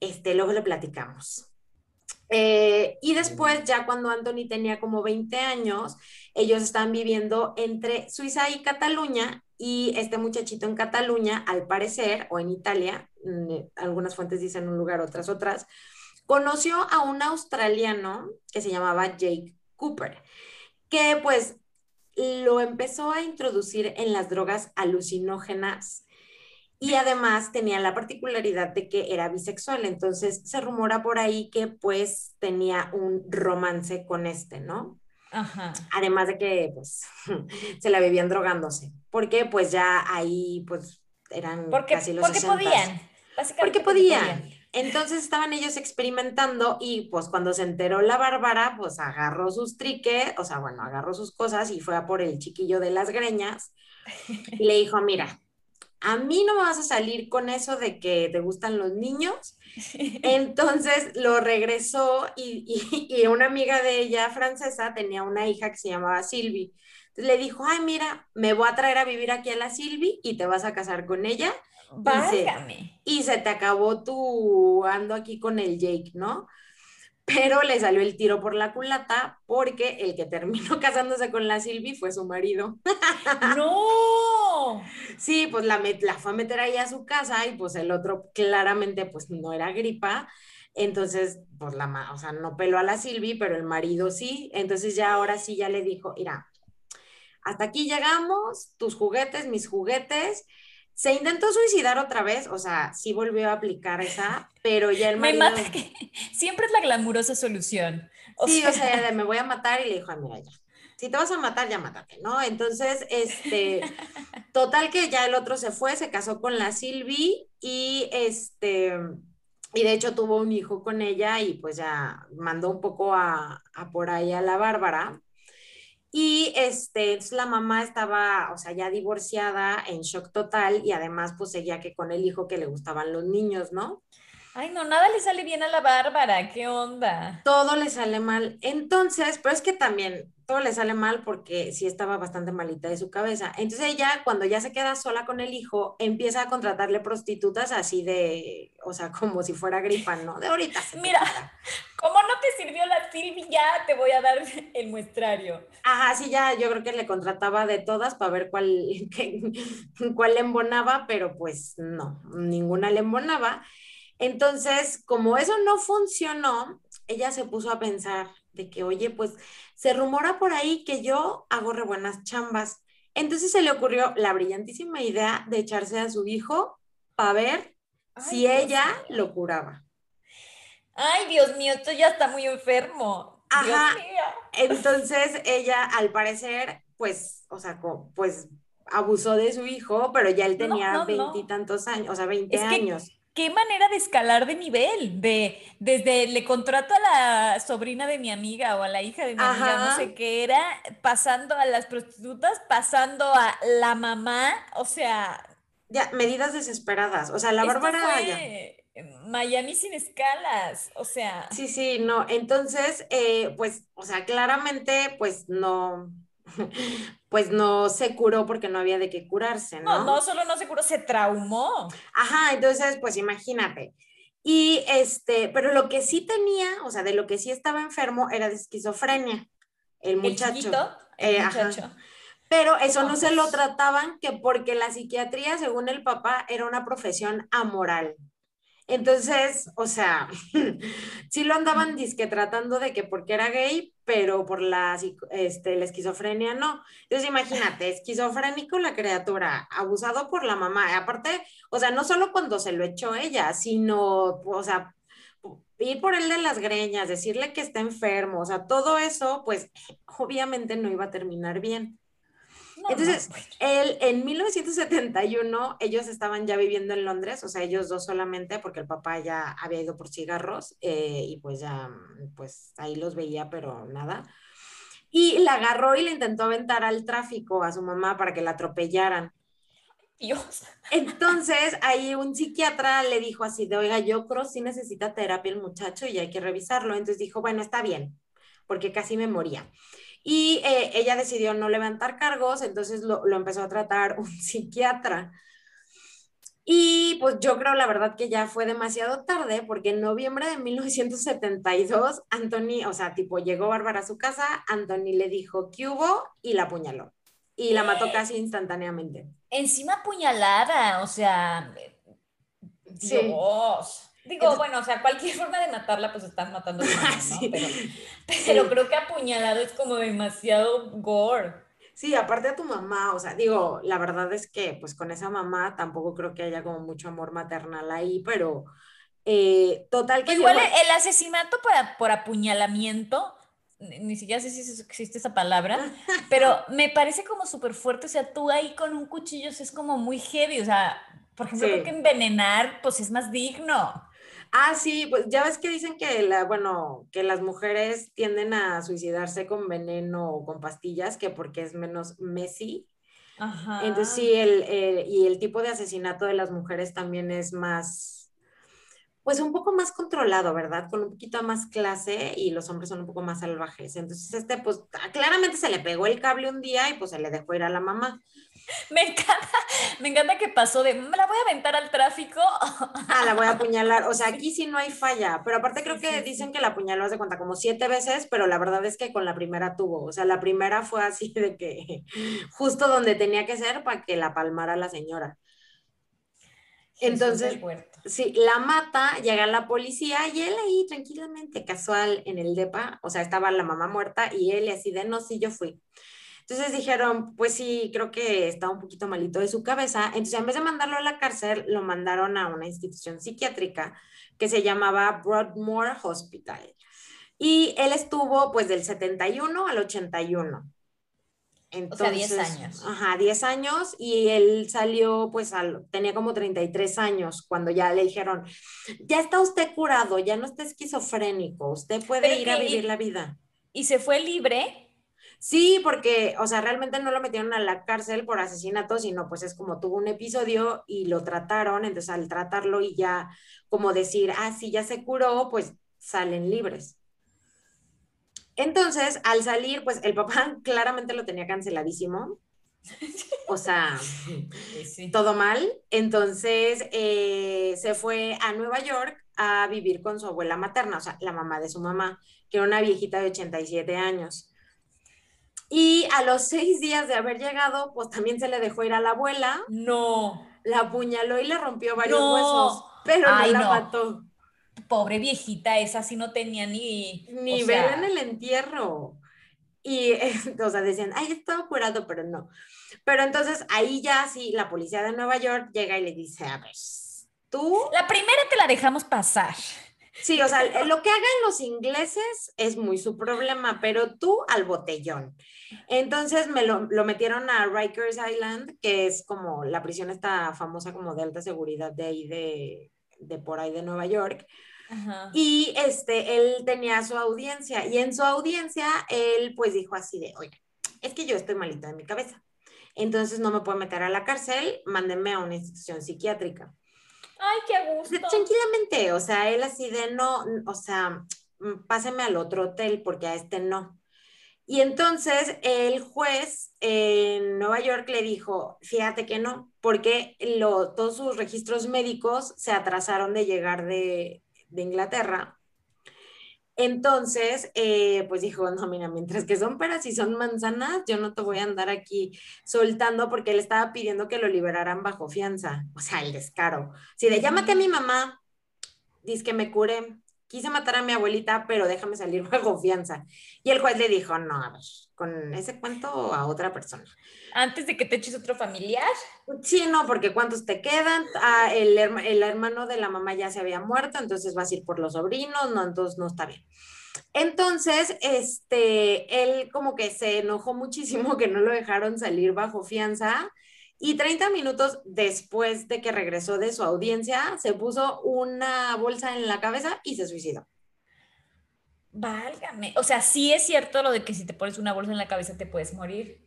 este, luego le platicamos. Eh, y después, ya cuando Anthony tenía como 20 años, ellos estaban viviendo entre Suiza y Cataluña y este muchachito en Cataluña, al parecer, o en Italia, mm, algunas fuentes dicen un lugar, otras otras, conoció a un australiano que se llamaba Jake Cooper, que pues lo empezó a introducir en las drogas alucinógenas y además tenía la particularidad de que era bisexual, entonces se rumora por ahí que pues tenía un romance con este, ¿no? Ajá. Además de que pues se la vivían drogándose, porque pues ya ahí pues eran porque, casi los porque podían, básicamente porque podían. Entonces estaban ellos experimentando y pues cuando se enteró la Bárbara, pues agarró sus triques, o sea, bueno, agarró sus cosas y fue a por el chiquillo de las greñas y le dijo, mira, a mí no me vas a salir con eso de que te gustan los niños. Entonces lo regresó y, y, una amiga de ella, francesa, tenía una hija que se llamaba. Entonces le dijo, ay, mira, me voy a traer a vivir aquí a la Sylvie y te vas a casar con ella y se, te acabó tu ando aquí con el Jake, ¿no? Pero le salió el tiro por la culata porque el que terminó casándose con la Silvi fue su marido. ¡No! Sí, pues la, la fue a meter ahí a su casa y pues el otro claramente pues no era gripa. Entonces, pues la, o sea, no peló a la Silvi, pero el marido sí. Entonces ya ahora sí ya le dijo, mira, hasta aquí llegamos, tus juguetes, mis juguetes, se intentó suicidar otra vez, o sea, sí volvió a aplicar esa, pero ya el marido... Me que siempre es la glamurosa solución. sí, o sea, me voy a matar y le dijo, mira, ya, si te vas a matar, ya mátate, ¿no? Entonces, este, total que ya el otro se fue, se casó con la Silvi y este, y de hecho tuvo un hijo con ella y pues ya mandó un poco a, a por ahí a la Bárbara, y este, la mamá estaba, o sea, ya divorciada, en shock total, y además pues seguía que con el hijo que le gustaban los niños, ¿no? Ay, no, nada le sale bien a la Bárbara, ¿qué onda? Todo le sale mal. Entonces, pero es que también todo le sale mal porque sí estaba bastante malita de su cabeza. Entonces ella, cuando ya se queda sola con el hijo, empieza a contratarle prostitutas así de, o sea, como si fuera gripa, ¿no? De ahorita. Mira, ¿cómo no te sirvió la Silvi? Ya te voy a dar el muestrario. Ajá, sí, ya yo creo que le contrataba de todas para ver cuál, cuál le embonaba, pero pues no, ninguna le embonaba. Entonces, como eso no funcionó, ella se puso a pensar de que, oye, pues se rumora por ahí que yo hago re buenas chambas. Entonces se le ocurrió la brillantísima idea de echarse a su hijo para ver si ella lo curaba. Ay, Dios mío, esto ya está muy enfermo. Ajá. Entonces ella, al parecer, pues, o sea, pues abusó de su hijo, pero ya él tenía veintitantos años, o sea, veinte años qué manera de escalar de nivel, de desde le contrato a la sobrina de mi amiga o a la hija de mi amiga, no sé qué era, pasando a las prostitutas, pasando a la mamá, o sea... Ya, medidas desesperadas, o sea, la Bárbara... Miami sin escalas, o sea... Sí, sí, no, entonces, eh, pues, o sea, claramente, pues no pues no se curó porque no había de qué curarse, ¿no? No, no solo no se curó, se traumó. Ajá, entonces, pues imagínate. Y este, pero lo que sí tenía, o sea, de lo que sí estaba enfermo era de esquizofrenia, el muchacho. ¿El, eh, muchacho? Pero eso no se lo trataban que porque la psiquiatría, según el papá, era una profesión amoral. Entonces, o sea, sí lo andaban disque tratando de que porque era gay, pero por la, este, la esquizofrenia no. Entonces, imagínate, esquizofrénico la criatura, abusado por la mamá. Aparte, o sea, no solo cuando se lo echó ella, sino, o sea, ir por él de las greñas, decirle que está enfermo, o sea, todo eso, pues obviamente no iba a terminar bien. Entonces, él, en 1971, ellos estaban ya viviendo en Londres, o sea, ellos dos solamente, porque el papá ya había ido por cigarros eh, y pues ya, pues ahí los veía, pero nada. Y la agarró y le intentó aventar al tráfico a su mamá para que la atropellaran. Dios. Entonces, ahí un psiquiatra le dijo así de, oiga, yo creo si necesita terapia el muchacho y hay que revisarlo. Entonces dijo, bueno, está bien, porque casi me moría. Y eh, ella decidió no levantar cargos, entonces lo, lo, empezó a tratar un psiquiatra. Y pues yo creo la verdad que ya fue demasiado tarde porque en noviembre de 1972, Anthony, o sea, tipo llegó Bárbara a su casa, Anthony le dijo que hubo y la apuñaló. Y la mató casi instantáneamente. Encima apuñalada, o sea, Dios. Digo, bueno, o sea, cualquier forma de matarla, pues están matando a ¿no? Pero, pero creo que apuñalado es como demasiado gore. Sí, aparte de tu mamá, o sea, digo, la verdad es que pues con esa mamá tampoco creo que haya como mucho amor maternal ahí, pero eh, total que... Igual el asesinato por, por apuñalamiento, ni siquiera sé si existe esa palabra, pero me parece como súper fuerte, o sea, tú ahí con un cuchillo es como muy heavy, o sea, por ejemplo, creo que envenenar pues es más digno. Ah, sí, pues ya ves que dicen que la, bueno, que las mujeres tienden a suicidarse con veneno o con pastillas, que porque es menos messy. Ajá. Entonces sí, el, y el tipo de asesinato de las mujeres también es más, pues un poco más controlado, ¿verdad? Con un poquito más clase y los hombres son un poco más salvajes. Entonces este, pues claramente se le pegó el cable un día y pues se le dejó ir a la mamá. Me encanta, me encanta que pasó de, me la voy a aventar al tráfico. Ah, la voy a apuñalar. O sea, aquí sí no hay falla, pero aparte creo que dicen que la apuñaló de cuenta como siete veces, pero la verdad es que con la primera tuvo. O sea, la primera fue así de que justo donde tenía que ser para que la palmara la señora. Entonces, sí, la mata, llega la policía y él ahí tranquilamente, casual, en el DEPA, o sea, estaba la mamá muerta y él así de, no, sí, yo fui. Entonces dijeron, pues sí, creo que está un poquito malito de su cabeza. Entonces, en vez de mandarlo a la cárcel, lo mandaron a una institución psiquiátrica que se llamaba Broadmoor Hospital. Y él estuvo pues del 71 al 81. Entonces, o sea, 10 años. Ajá, 10 años y él salió, pues tenía como 33 años cuando ya le dijeron, ya está usted curado, ya no está esquizofrénico, usted puede ir a vivir la vida. ¿Y se fue libre? Sí, porque, o sea, realmente no lo metieron a la cárcel por asesinato, sino pues es como tuvo un episodio y lo trataron, entonces al tratarlo y ya como decir, ah, sí, ya se curó, pues salen libres. Entonces, al salir, pues el papá claramente lo tenía canceladísimo. O sea, todo mal. Entonces, eh, se fue a Nueva York a vivir con su abuela materna, o sea, la mamá de su mamá, que era una viejita de 87 años. Y a los seis días de haber llegado, pues también se le dejó ir a la abuela. No. La apuñaló y le rompió varios huesos, pero no la mató. Pobre viejita, esa sí no tenía ni... Ni ver en el entierro. Y, o sea, decían, ay, estaba curado, pero no. Pero entonces ahí ya sí, la policía de Nueva York llega y le dice, a ver, tú... La primera te la dejamos pasar. Sí, o sea, lo que hagan los ingleses es muy su problema, pero tú al botellón. Entonces me lo, metieron a Rikers Island, que es como la prisión está famosa como de alta seguridad de ahí de, de por ahí de Nueva York. Y este, él tenía su audiencia y en su audiencia él pues dijo así de, oye, es que yo estoy malita de mi cabeza. Entonces no me puedo meter a la cárcel, mándenme a una institución psiquiátrica. Ay, qué gusto. Tranquilamente, o sea, él así de no, o sea, páseme al otro hotel porque a este no. Y entonces el juez en Nueva York le dijo, fíjate que no, porque lo, todos sus registros médicos se atrasaron de llegar de, Inglaterra. Entonces, eh, pues dijo, no, mira, mientras que son peras y son manzanas, yo no te voy a andar aquí soltando porque él estaba pidiendo que lo liberaran bajo fianza. O sea, el descaro. Si de llámate a mi mamá, dice que me cure, quise matar a mi abuelita, pero déjame salir bajo fianza. Y el juez le dijo, no, a ver, con ese cuento a otra persona. Antes de que te eches otro familiar. Sí, no, porque ¿cuántos te quedan? Ah, el, el hermano de la mamá ya se había muerto, entonces vas a ir por los sobrinos, no, entonces no está bien. Entonces, este, él como que se enojó muchísimo que no lo dejaron salir bajo fianza y 30 minutos después de que regresó de su audiencia, se puso una bolsa en la cabeza y se suicidó. Válgame. O sea, sí es cierto lo de que si te pones una bolsa en la cabeza te puedes morir.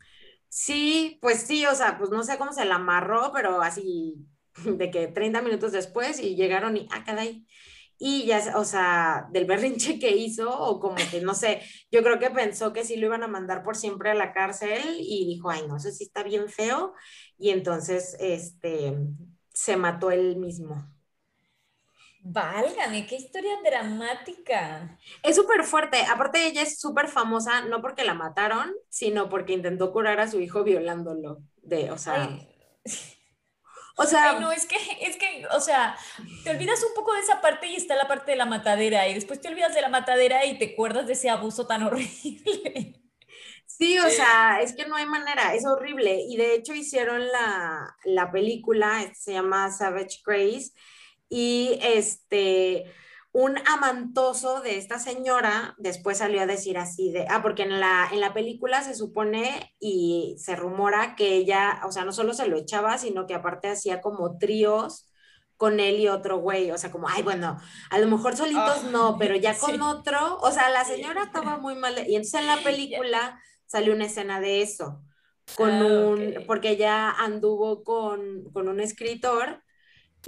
Sí, pues sí, o sea, pues no sé cómo se la amarró, pero así de que 30 minutos después y llegaron y, ah, caray, y ya, o sea, del berrinche que hizo, o como que, no sé, yo creo que pensó que sí lo iban a mandar por siempre a la cárcel y dijo, ay, no, eso sí está bien feo, y entonces, este, se mató él mismo. Válgame, qué historia dramática. Es súper fuerte. Aparte, ella es súper famosa, no porque la mataron, sino porque intentó curar a su hijo violándolo. De, o sea. O sea. no, es que, es que, o sea, te olvidas un poco de esa parte y está la parte de la matadera, y después te olvidas de la matadera y te acuerdas de ese abuso tan horrible. Sí, o sea, es que no hay manera, es horrible. Y de hecho hicieron la, la película, se llama Savage Grace, y este un amantoso de esta señora después salió a decir así de, ah, porque en la, en la película se supone y se rumora que ella, o sea, no solo se lo echaba, sino que aparte hacía como tríos con él y otro güey, o sea, como, ay, bueno, a lo mejor solitos no, pero ya con otro, o sea, la señora estaba muy mal, y entonces en la película salió una escena de eso, con ah, un, porque ella anduvo con, con un escritor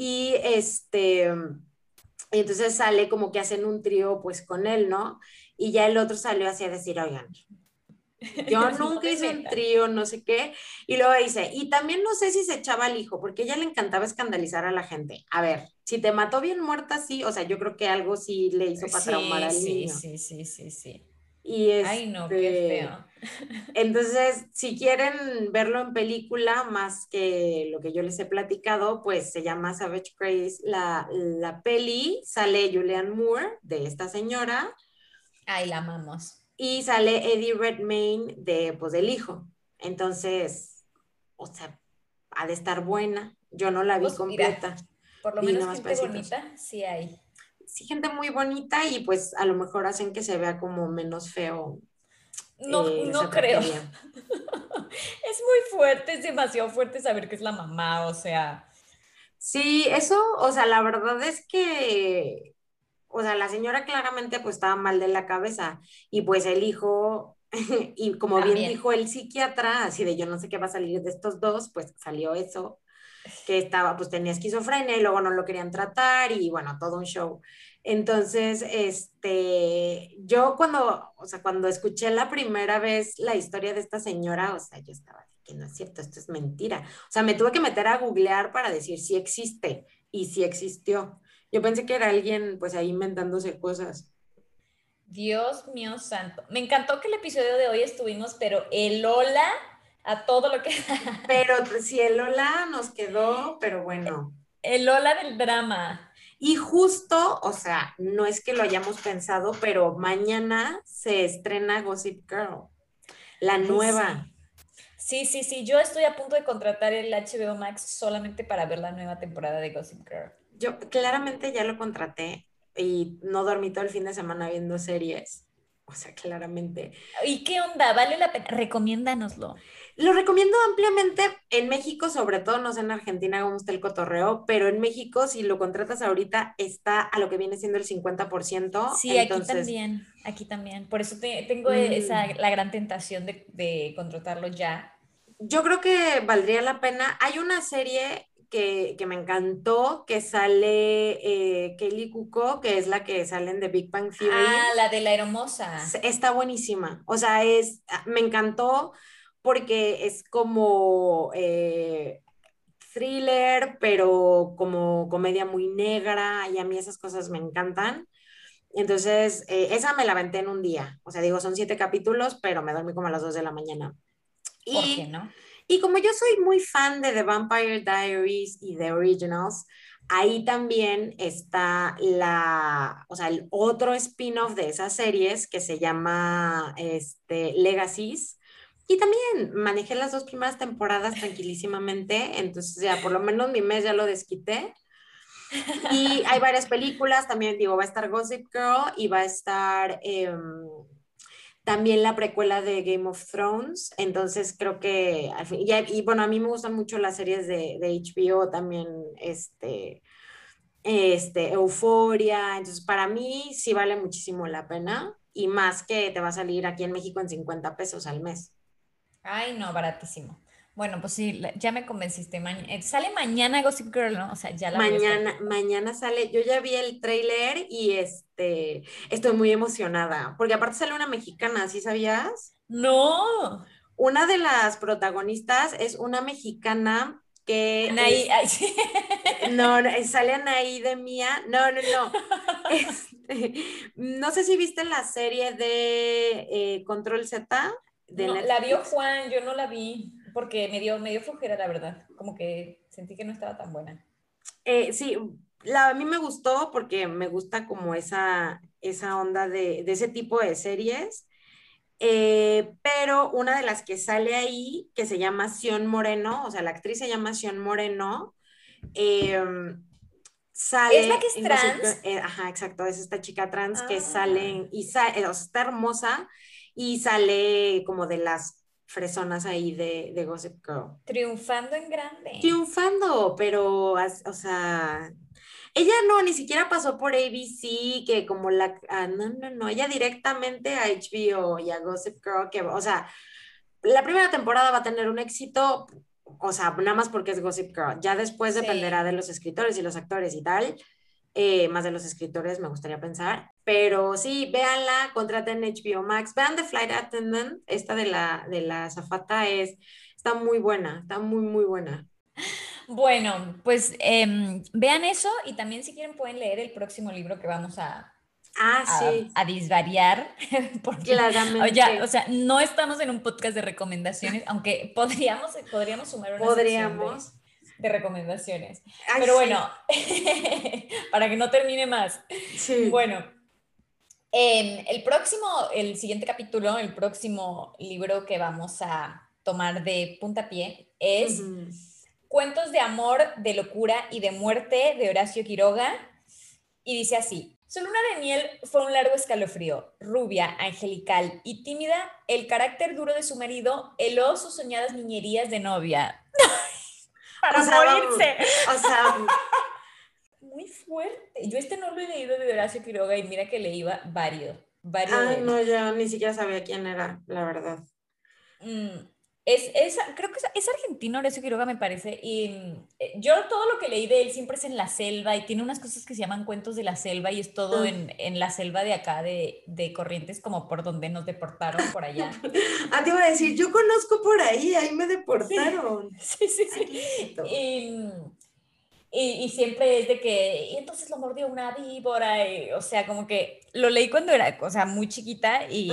y este, entonces sale como que hacen un trío pues con él, ¿no? Y ya el otro salió así a decir, oigan, yo nunca hice un trío, no sé qué. Y luego dice, y también no sé si se echaba al hijo, porque a ella le encantaba escandalizar a la gente. A ver, si te mató bien muerta, sí, o sea, yo creo que algo sí le hizo para traumar al sí, niño. Sí, sí, sí, sí. Y Ay, no, qué este, feo. Entonces, si quieren verlo en película, más que lo que yo les he platicado, pues se llama Savage Craze. La, la peli sale Julianne Moore, de esta señora. Ay, la amamos y sale Eddie Redmayne de, pues, del hijo. Entonces, o sea, ha de estar buena. Yo no la vi pues, completa. por lo menos gente bonita, sí hay. Sí, gente muy bonita y pues a lo mejor hacen que se vea como menos feo. No, eh, no creo. es muy fuerte, es demasiado fuerte saber que es la mamá, o sea. Sí, eso, o sea, la verdad es que o sea, la señora claramente pues estaba mal de la cabeza y pues el hijo, y como bien dijo el psiquiatra, así de yo no sé qué va a salir de estos dos, pues salió eso, que estaba, pues tenía esquizofrenia y luego no lo querían tratar y bueno, todo un show. Entonces, este, yo cuando, o sea, cuando escuché la primera vez la historia de esta señora, o sea, yo estaba que no es cierto, esto es mentira. O sea, me tuve que meter a googlear para decir si existe y si existió. Yo pensé que era alguien pues ahí inventándose cosas. Dios mío santo. Me encantó que el episodio de hoy estuvimos, pero el hola a todo lo que... pero si el hola nos quedó, pero bueno. El hola del drama. Y justo, o sea, no es que lo hayamos pensado, pero mañana se estrena Gossip Girl, la nueva. Sí. sí, sí, sí. Yo estoy a punto de contratar el HBO Max solamente para ver la nueva temporada de Gossip Girl yo claramente ya lo contraté y no dormí todo el fin de semana viendo series. O sea, claramente. ¿Y qué onda? ¿Vale la pena? Recomiéndanoslo. Lo recomiendo ampliamente en México, sobre todo, no sé en Argentina cómo está el cotorreo, pero en México, si lo contratas ahorita, está a lo que viene siendo el 50%. Sí, aquí también, aquí también. Por eso tengo esa, mm. la gran tentación de, de contratarlo ya. Yo creo que valdría la pena. Hay una serie que, me encantó, que sale eh, Kelly Cuco, que es la que sale en The Big Bang Theory. Ah, la de la hermosa. Está buenísima. O sea, es, ah, me encantó porque es como eh, thriller, pero como comedia muy negra, y a mí esas cosas me encantan. Entonces, eh, esa me la aventé en un día. O sea, digo, son siete capítulos, pero me dormí como a las dos de la mañana. ¿Por qué no? Y como yo soy muy fan de The Vampire Diaries y The Originals, ahí también está la, o sea, el otro spin-off de esas series que se llama este, Legacies. Y también manejé las dos primeras temporadas tranquilísimamente, entonces ya por lo menos mi mes ya lo desquité. Y hay varias películas, también digo, va a estar Gossip Girl y va a estar... Em, también la precuela de Game of Thrones, entonces creo que, y, bueno, a mí me gustan mucho las series de, de HBO, también este, este, Euforia, entonces para mí sí vale muchísimo la pena y más que te va a salir aquí en México en 50 pesos al mes. Ay, no, baratísimo. Bueno, pues sí, ya me convenciste. Eh, sale mañana Gossip Girl, ¿no? O sea, ya la Mañana, mañana sale. Yo ya vi el tráiler y este, estoy muy emocionada. Porque aparte sale una mexicana, ¿sí sabías? No. Una de las protagonistas es una mexicana que. Anaí, sí. No, sale Anaí de Mía. No, no, no. Este, no sé si viste la serie de eh, Control Z. De la vio Juan, yo no la vi porque me dio, me dio flojera, la verdad. Como que sentí que no estaba tan buena. Eh, sí, la, a mí me gustó porque me gusta como esa, esa onda de, de ese tipo de series. Eh, pero una de las que sale ahí, que se llama Sion Moreno, o sea, la actriz se llama Sion Moreno, em, sale... ¿Es la que es trans? Eh, ajá, exacto, es esta chica trans que ah. sale, y sale, o sea, está hermosa y sale como de las fresonas ahí de, de Gossip Girl. Triunfando en grande. Triunfando, pero, o sea, ella no, ni siquiera pasó por ABC, que como la, ah, no, no, no, ella directamente a HBO y a Gossip Girl, que, o sea, la primera temporada va a tener un éxito, o sea, nada más porque es Gossip Girl, ya después dependerá de los escritores y los actores y tal, eh, más de los escritores, me gustaría pensar. Pero sí, véanla, contraten HBO Max, vean The Flight Attendant, esta de la, de la zafata es, está muy buena, está muy, muy buena. Bueno, pues em, vean eso y también si quieren pueden leer el próximo libro que vamos a, ah, sí. a, disvariar. Porque, Claramente. o sea, no estamos en un podcast de recomendaciones, aunque podríamos, podríamos sumar una Podríamos de recomendaciones. Pero bueno, para que no termine más. Sí. Bueno, en el próximo, el siguiente capítulo, el próximo libro que vamos a tomar de puntapié es Cuentos de amor, de locura y de muerte de Horacio Quiroga. Y dice así, su luna de miel fue un largo escalofrío. Rubia, angelical y tímida, el carácter duro de su marido heló sus soñadas niñerías de novia. para morirse. o sea, muy fuerte. Yo este no lo he leído de Horacio Quiroga y mira que leí varios. varios Ay, no, yo ni siquiera sabía quién era, la verdad. Mm, es, creo que es, argentino Horacio Quiroga, me parece. Y eh, yo todo lo que leí de él siempre es en la selva y tiene unas cosas que se llaman cuentos de la selva y es todo ah. en, la selva de acá, de, Corrientes, como por donde nos deportaron por allá. ah, te iba a decir, yo conozco por ahí, ahí me deportaron. Sí, sí, sí. Y, siempre es de que, y entonces lo mordió una víbora, o sea, como que lo leí cuando era, o sea, muy chiquita y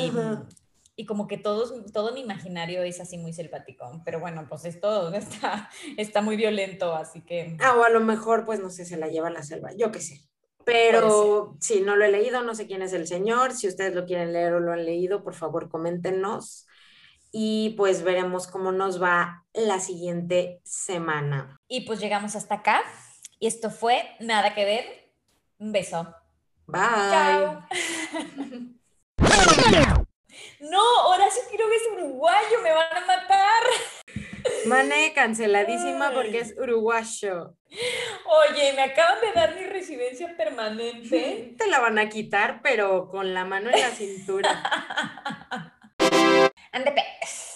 y como que todos, todo mi imaginario es así muy selvático, pero bueno, pues esto está, está muy violento, así que... Ah, o a lo mejor, pues no sé, se la lleva a la selva, yo qué sé. Pero si no lo he leído, no sé quién es el señor, si ustedes lo quieren leer o lo han leído, por favor, coméntenos y pues veremos cómo nos va la siguiente semana. Y pues llegamos hasta acá y esto fue Nada que ver. Un beso. Bye. Chao. No, Horacio Quiroga es uruguayo, me van a matar. Mane, canceladísima porque es uruguayo. Oye, me acaban de dar mi residencia permanente. Te la van a quitar, pero con la mano en la cintura. Ande,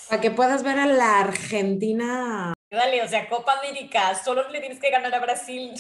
Para que puedas ver a la Argentina. Dale, o sea, Copa América, solo le tienes que ganar a Brasil.